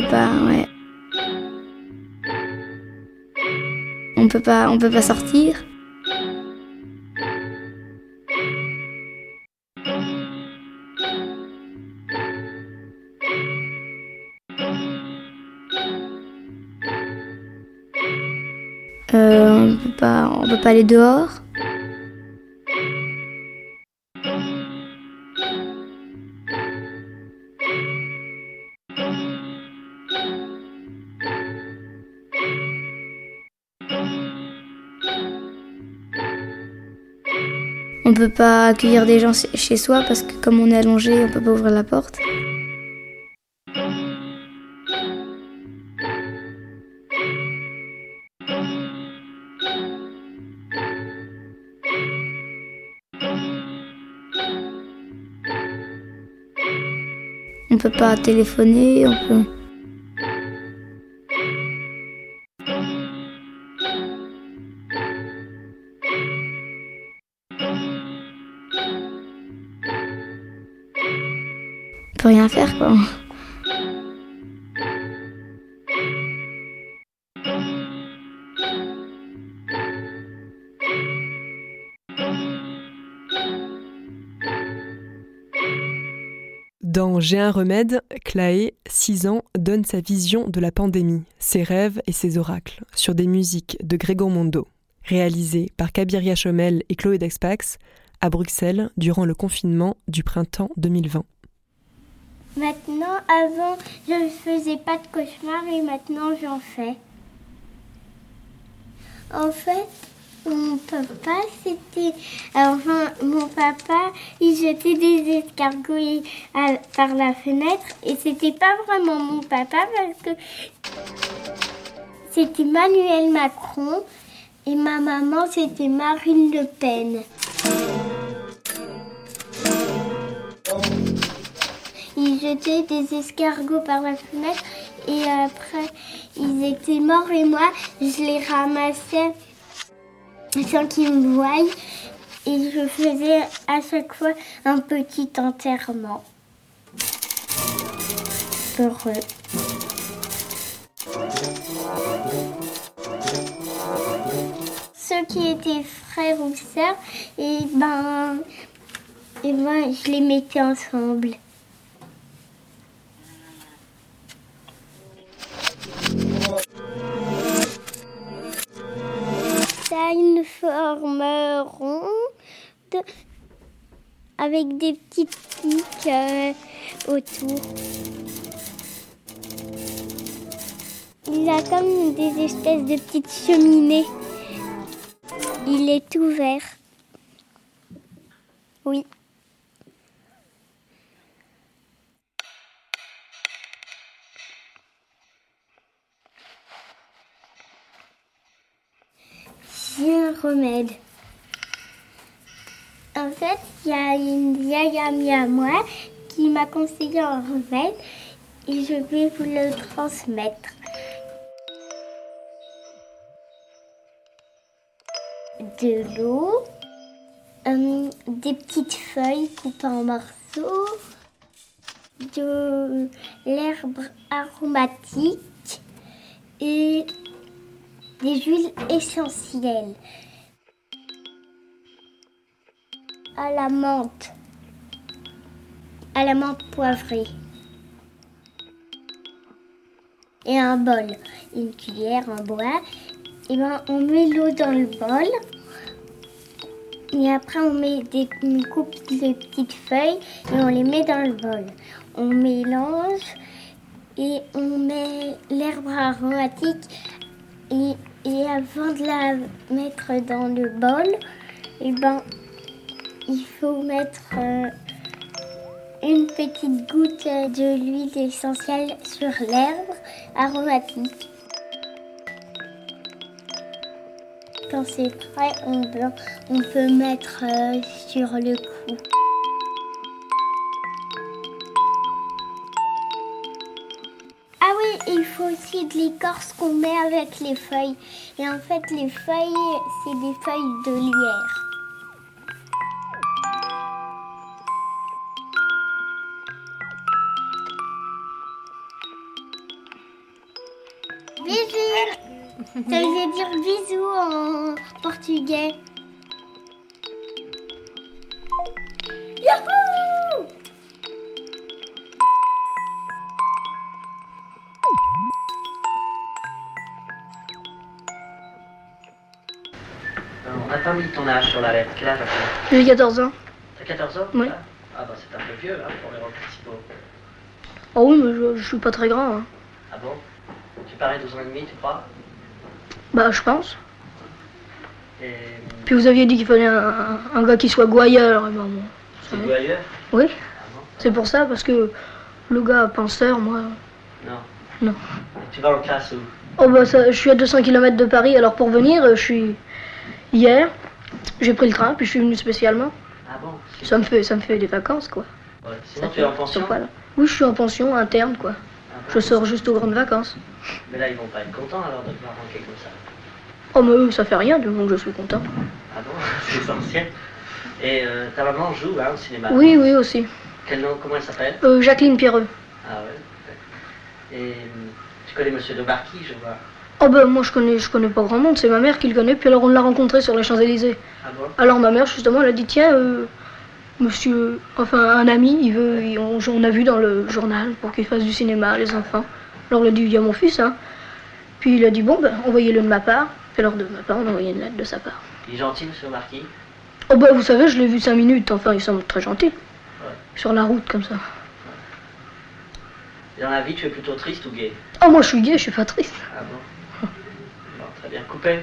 Peut pas. On peut pas, on peut pas sortir. Euh, on peut pas, on peut pas aller dehors. Peut pas accueillir des gens chez soi parce que comme on est allongé, on peut pas ouvrir la porte. On peut pas téléphoner, on peut. Rien faire quoi. Dans J'ai un remède, Claé, 6 ans, donne sa vision de la pandémie, ses rêves et ses oracles, sur des musiques de Grégoire Mondo, réalisées par Kabiria Chomel et Chloé Dexpax à Bruxelles durant le confinement du printemps 2020. Maintenant, avant, je ne faisais pas de cauchemars et maintenant j'en fais. En fait, mon papa, c'était. Enfin, mon papa, il jetait des escargots par la fenêtre et c'était pas vraiment mon papa parce que c'était Manuel Macron et ma maman, c'était Marine Le Pen. Jetaient des escargots par la fenêtre et après ils étaient morts et moi je les ramassais sans qu'ils me voient et je faisais à chaque fois un petit enterrement. Heureux. Ceux qui étaient frères ou sœurs, et ben, et ben je les mettais ensemble. Ça a une forme ronde avec des petites piques euh, autour. Il a comme des espèces de petites cheminées. Il est ouvert. Oui. Un remède. En fait, il y a une vieille amie à moi qui m'a conseillé un remède et je vais vous le transmettre. De l'eau, euh, des petites feuilles coupées en morceaux, de l'herbe aromatique et des huiles essentielles. À la menthe. À la menthe poivrée. Et un bol. Une cuillère en bois. Et ben on met l'eau dans le bol. Et après on met des, une coupe de petites feuilles et on les met dans le bol. On mélange et on met l'herbe aromatique et, avant de la mettre dans le bol, et ben il faut mettre euh, une petite goutte de l'huile essentielle sur l'herbe aromatique. Quand c'est prêt, on on peut mettre euh, sur le cou. Faut aussi de l'écorce qu'on met avec les feuilles. Et en fait, les feuilles, c'est des feuilles de lierre. Bisous Ça veut dire bisous en portugais. Ton âge sur la lettre. Quel âge as-tu J'ai 14 ans. T'as 14 ans? Oui. Ah bah c'est un peu vieux hein, pour les rôles principaux. Oh oui, mais je, je suis pas très grand. hein. Ah bon? Tu parais 12 ans et demi, tu crois? Bah, je pense. Et Puis vous aviez dit qu'il fallait un, un gars qui soit gouailleur. et ben bon, c'est goût ailleurs Oui. C'est pour ça, parce que le gars penseur, moi. Non. Non. Et tu vas en classe où? Oh bah ça, je suis à 200 km de Paris, alors pour venir, euh, je suis hier, j'ai pris le train, puis je suis venu spécialement. Ah bon Ça me fait, ça me fait des vacances quoi. Ouais. Sinon tu es en pension Voilà. Oui, je suis en pension interne quoi. Je sors juste aux grandes vacances. Mais là ils vont pas être contents alors de te voir manquer comme ça. Oh mais eux, ça fait rien du moment que je suis content. Ah bon C'est essentiel. Et euh, ta maman joue hein, au cinéma Oui, oui aussi. Quel nom Comment elle s'appelle? Euh, Jacqueline Pierreux. Ah ouais. Et euh, tu connais Monsieur de Barky, je vois. Oh ben moi je connais, je connais pas grand monde, c'est ma mère qui le connaît, puis alors on l'a rencontré sur les Champs-Élysées. Ah bon? Alors ma mère justement elle a dit tiens euh, monsieur, enfin un ami, il veut, il- on, on a vu dans le journal pour qu'il fasse du cinéma les enfants. Alors on a dit il y a mon fils hein. Puis il a dit bon ben envoyez-le de ma part. Puis alors de ma part on a envoyé une lettre de sa part. Il est gentil, Monsieur Barky Oh ben vous savez je l'ai vu cinq minutes, enfin il semble très gentil. Sur la route comme ça. Et dans la vie, tu es plutôt triste ou gay? Oh moi je suis gay, je suis pas triste. Ah bon? Bien. Coupé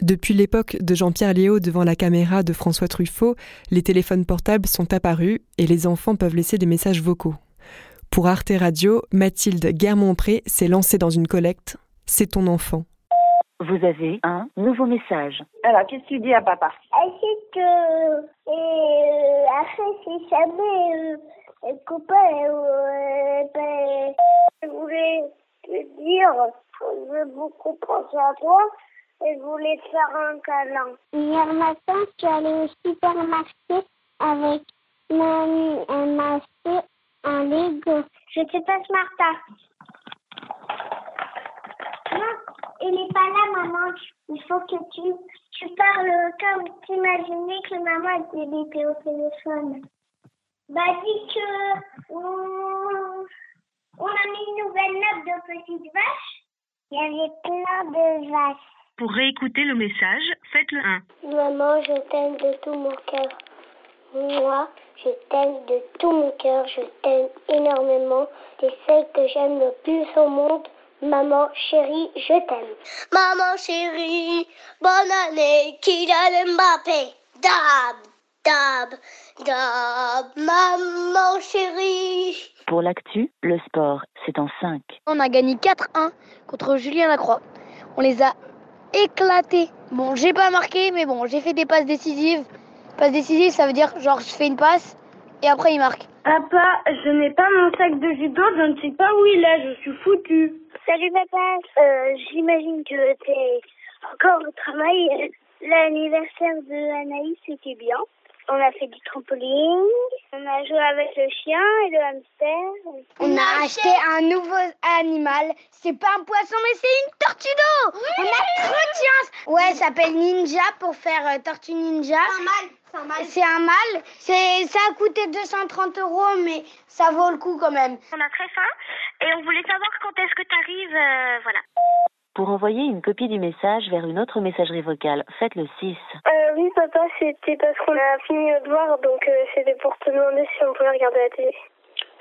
Depuis l'époque de Jean-Pierre Léaud devant la caméra de François Truffaut, les téléphones portables sont apparus et les enfants peuvent laisser des messages vocaux. Pour Arte Radio, Mathilde Guermont-Pré s'est lancée dans une collecte. C'est ton enfant. Vous avez un nouveau message. Alors, qu'est-ce que tu dis à papa? C'est que et, après, si jamais euh, copain, euh, ben, je voulais te dire je veux beaucoup penser à toi et je voulais te faire un câlin. Hier matin, je suis allée au supermarché avec mon ami et m'a fait un Lego. Je te passe Martha. Non, il n'est pas là, maman. Il faut que tu, tu parles comme t'imaginer que maman elle était au téléphone. Bah, dis que on, on a mis une nouvelle note de petite vache. Il y avait plein de vaches. Pour réécouter le message, faites le 1. Maman, je t'aime de tout mon cœur. Moi, je t'aime de tout mon cœur. Je t'aime énormément. T'es celle que j'aime le plus au monde. Maman chérie, je t'aime. Maman chérie, bonne année, Kylian Mbappé? Dab, dab, dab, maman chérie. Pour l'actu, le sport, c'est en 5. On a gagné 4-1 contre Julien Lacroix. On les a éclaté. Bon, j'ai pas marqué, mais bon, j'ai fait des passes décisives. Passe décisive, ça veut dire genre je fais une passe et après il marque. Papa, je n'ai pas mon sac de judo, je ne sais pas où il est, je suis foutu. Salut papa, euh, j'imagine que t'es encore au travail. L'anniversaire de Anaïs c'était bien. On a fait du trampoline, on a joué avec le chien et le hamster. On a acheté un nouveau animal. C'est pas un poisson, mais c'est une tortue d'eau. On a trop de chance. Ouais, ça s'appelle Ninja pour faire euh, tortue ninja. C'est un mâle. C'est un mâle. C'est, ça a coûté 230 euros, mais ça vaut le coup quand même. On a très faim et on voulait savoir quand est-ce que t'arrives, euh, voilà. Pour envoyer une copie du message vers une autre messagerie vocale, faites le 6. Euh, oui, papa, c'était parce qu'on a fini notre devoir, donc euh, c'était pour te demander si on pouvait regarder la télé.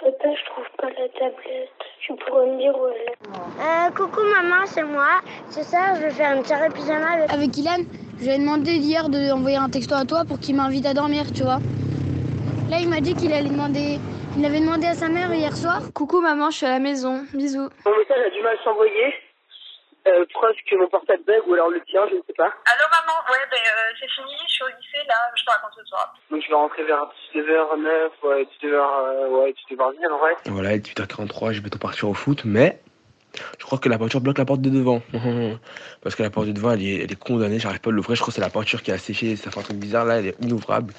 Papa, je trouve pas la tablette. Tu pourrais me dire où elle est. Euh, coucou maman, c'est moi. Ce soir, je vais faire une soirée pyjama avec... Avec Ilan, je lui ai demandé hier d'envoyer un texto à toi pour qu'il m'invite à dormir, tu vois. Là, il m'a dit qu'il allait demander. Il avait demandé à sa mère hier soir. Coucou maman, je suis à la maison. Bisous. Mon message a du mal à s'envoyer. Euh, preuve que mon portable bug ou alors le tien, je ne sais pas. Allô maman, ouais, ben euh, c'est fini, je suis au lycée là, je te raconte ce soir. Donc je vais rentrer vers 19h09, ouais, 19h, euh, ouais, 19h10 en vrai. Voilà, 18h43, je vais partir au foot, mais je crois que la peinture bloque la porte de devant. Parce que la porte de devant, elle est, elle est condamnée, j'arrive pas à l'ouvrir. Je crois que c'est la peinture qui a séché, ça fait un truc bizarre là, elle est inouvrable.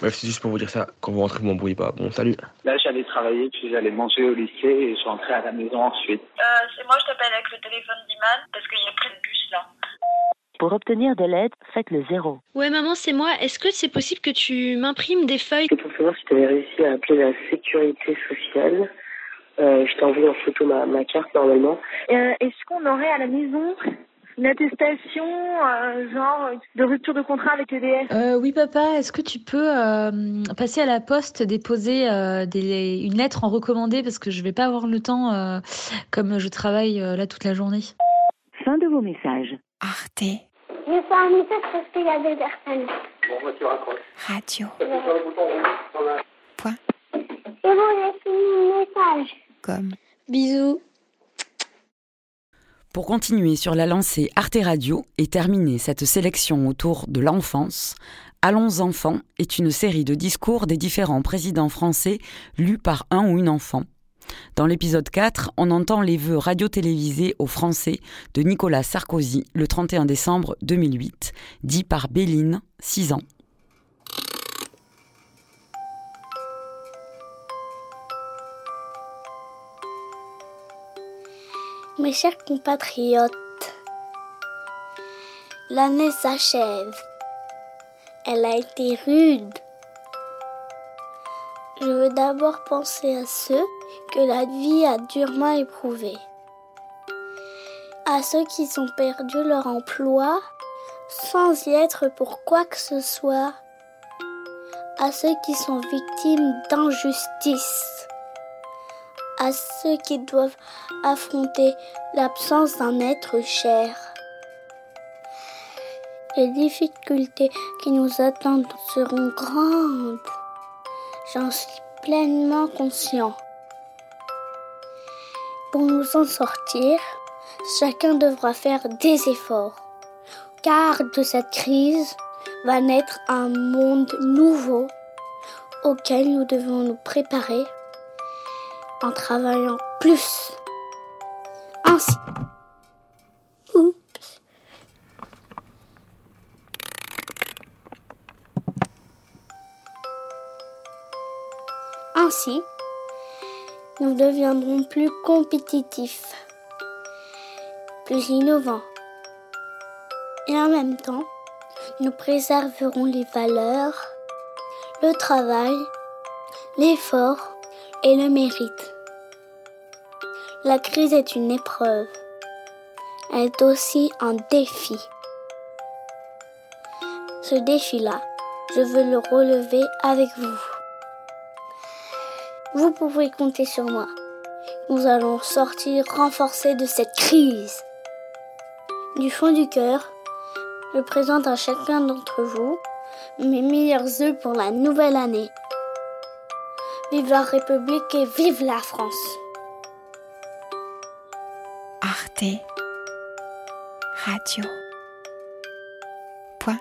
Bref, c'est juste pour vous dire ça. Quand vous rentrez, vous m'embrouillez pas. Bon, salut. Là, j'allais travailler, puis j'allais manger au lycée et je rentrais à la maison ensuite. Euh, c'est moi, je t'appelle avec le téléphone d'Iman parce qu'il y a plus de bus là. Pour obtenir de l'aide, faites le 0. Ouais, maman, c'est moi. Est-ce que c'est possible que tu m'imprimes des feuilles? C'est pour savoir si tu avais réussi à appeler la sécurité sociale. Euh, je t'ai envoyé en photo ma, ma carte normalement. Euh, Est-ce qu'on aurait à la maison une attestation, euh, genre de rupture de contrat avec EDF? Euh, oui, papa, est-ce que tu peux euh, passer à la poste, déposer euh, des, une lettre en recommandé parce que je vais pas avoir le temps euh, comme je travaille euh, là toute la journée? Fin de vos messages. Arte Je fais un message parce qu'il y a des personnes. Bon, moi, tu raccroches. Radio. La... Point. Et bon, j'ai fini le message. Comme. Bisous. Pour continuer sur la lancée Arte Radio et terminer cette sélection autour de l'enfance, Allons enfants est une série de discours des différents présidents français lus par un ou une enfant. Dans l'épisode 4, on entend les vœux radio-télévisés aux Français de Nicolas Sarkozy le 31 décembre 2008, dit par Béline, 6 ans. Mes chers compatriotes, l'année s'achève. Elle a été rude. Je veux d'abord penser à ceux que la vie a durement éprouvés. À ceux qui ont perdu leur emploi sans y être pour quoi que ce soit. À ceux qui sont victimes d'injustice. À ceux qui doivent affronter l'absence d'un être cher. Les difficultés qui nous attendent seront grandes. J'en suis pleinement conscient. Pour nous en sortir, chacun devra faire des efforts. Car de cette crise va naître un monde nouveau auquel nous devons nous préparer en travaillant plus. Ainsi. Ainsi, nous deviendrons plus compétitifs, plus innovants. Et en même temps, nous préserverons les valeurs, le travail, l'effort et le mérite. La crise est une épreuve. Elle est aussi un défi. Ce défi-là, je veux le relever avec vous. Vous pouvez compter sur moi. Nous allons sortir renforcés de cette crise. Du fond du cœur, je présente à chacun d'entre vous mes meilleurs œufs pour la nouvelle année. Vive la République et vive la France. Radio. Point.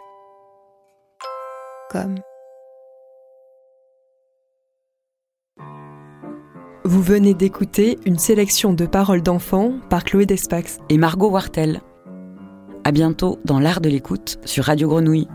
Vous venez d'écouter une sélection de paroles d'enfants par Chloé Despax et Margot Wartel. À bientôt dans l'art de l'écoute sur Radio Grenouille.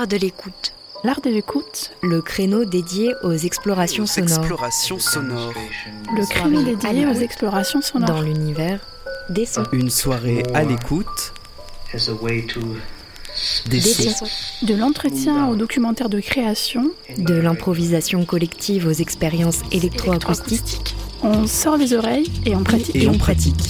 L'art de l'écoute. L'art de l'écoute. Le créneau dédié aux explorations Aux sonores. explorations sonores. Le créneau dédié aux explorations sonores. Dans l'univers des sons. Une soirée à l'écoute. Des sons. De l'entretien au documentaire de création. De l'improvisation collective aux expériences électroacoustiques. On sort les oreilles et on pratique. Et on pratique.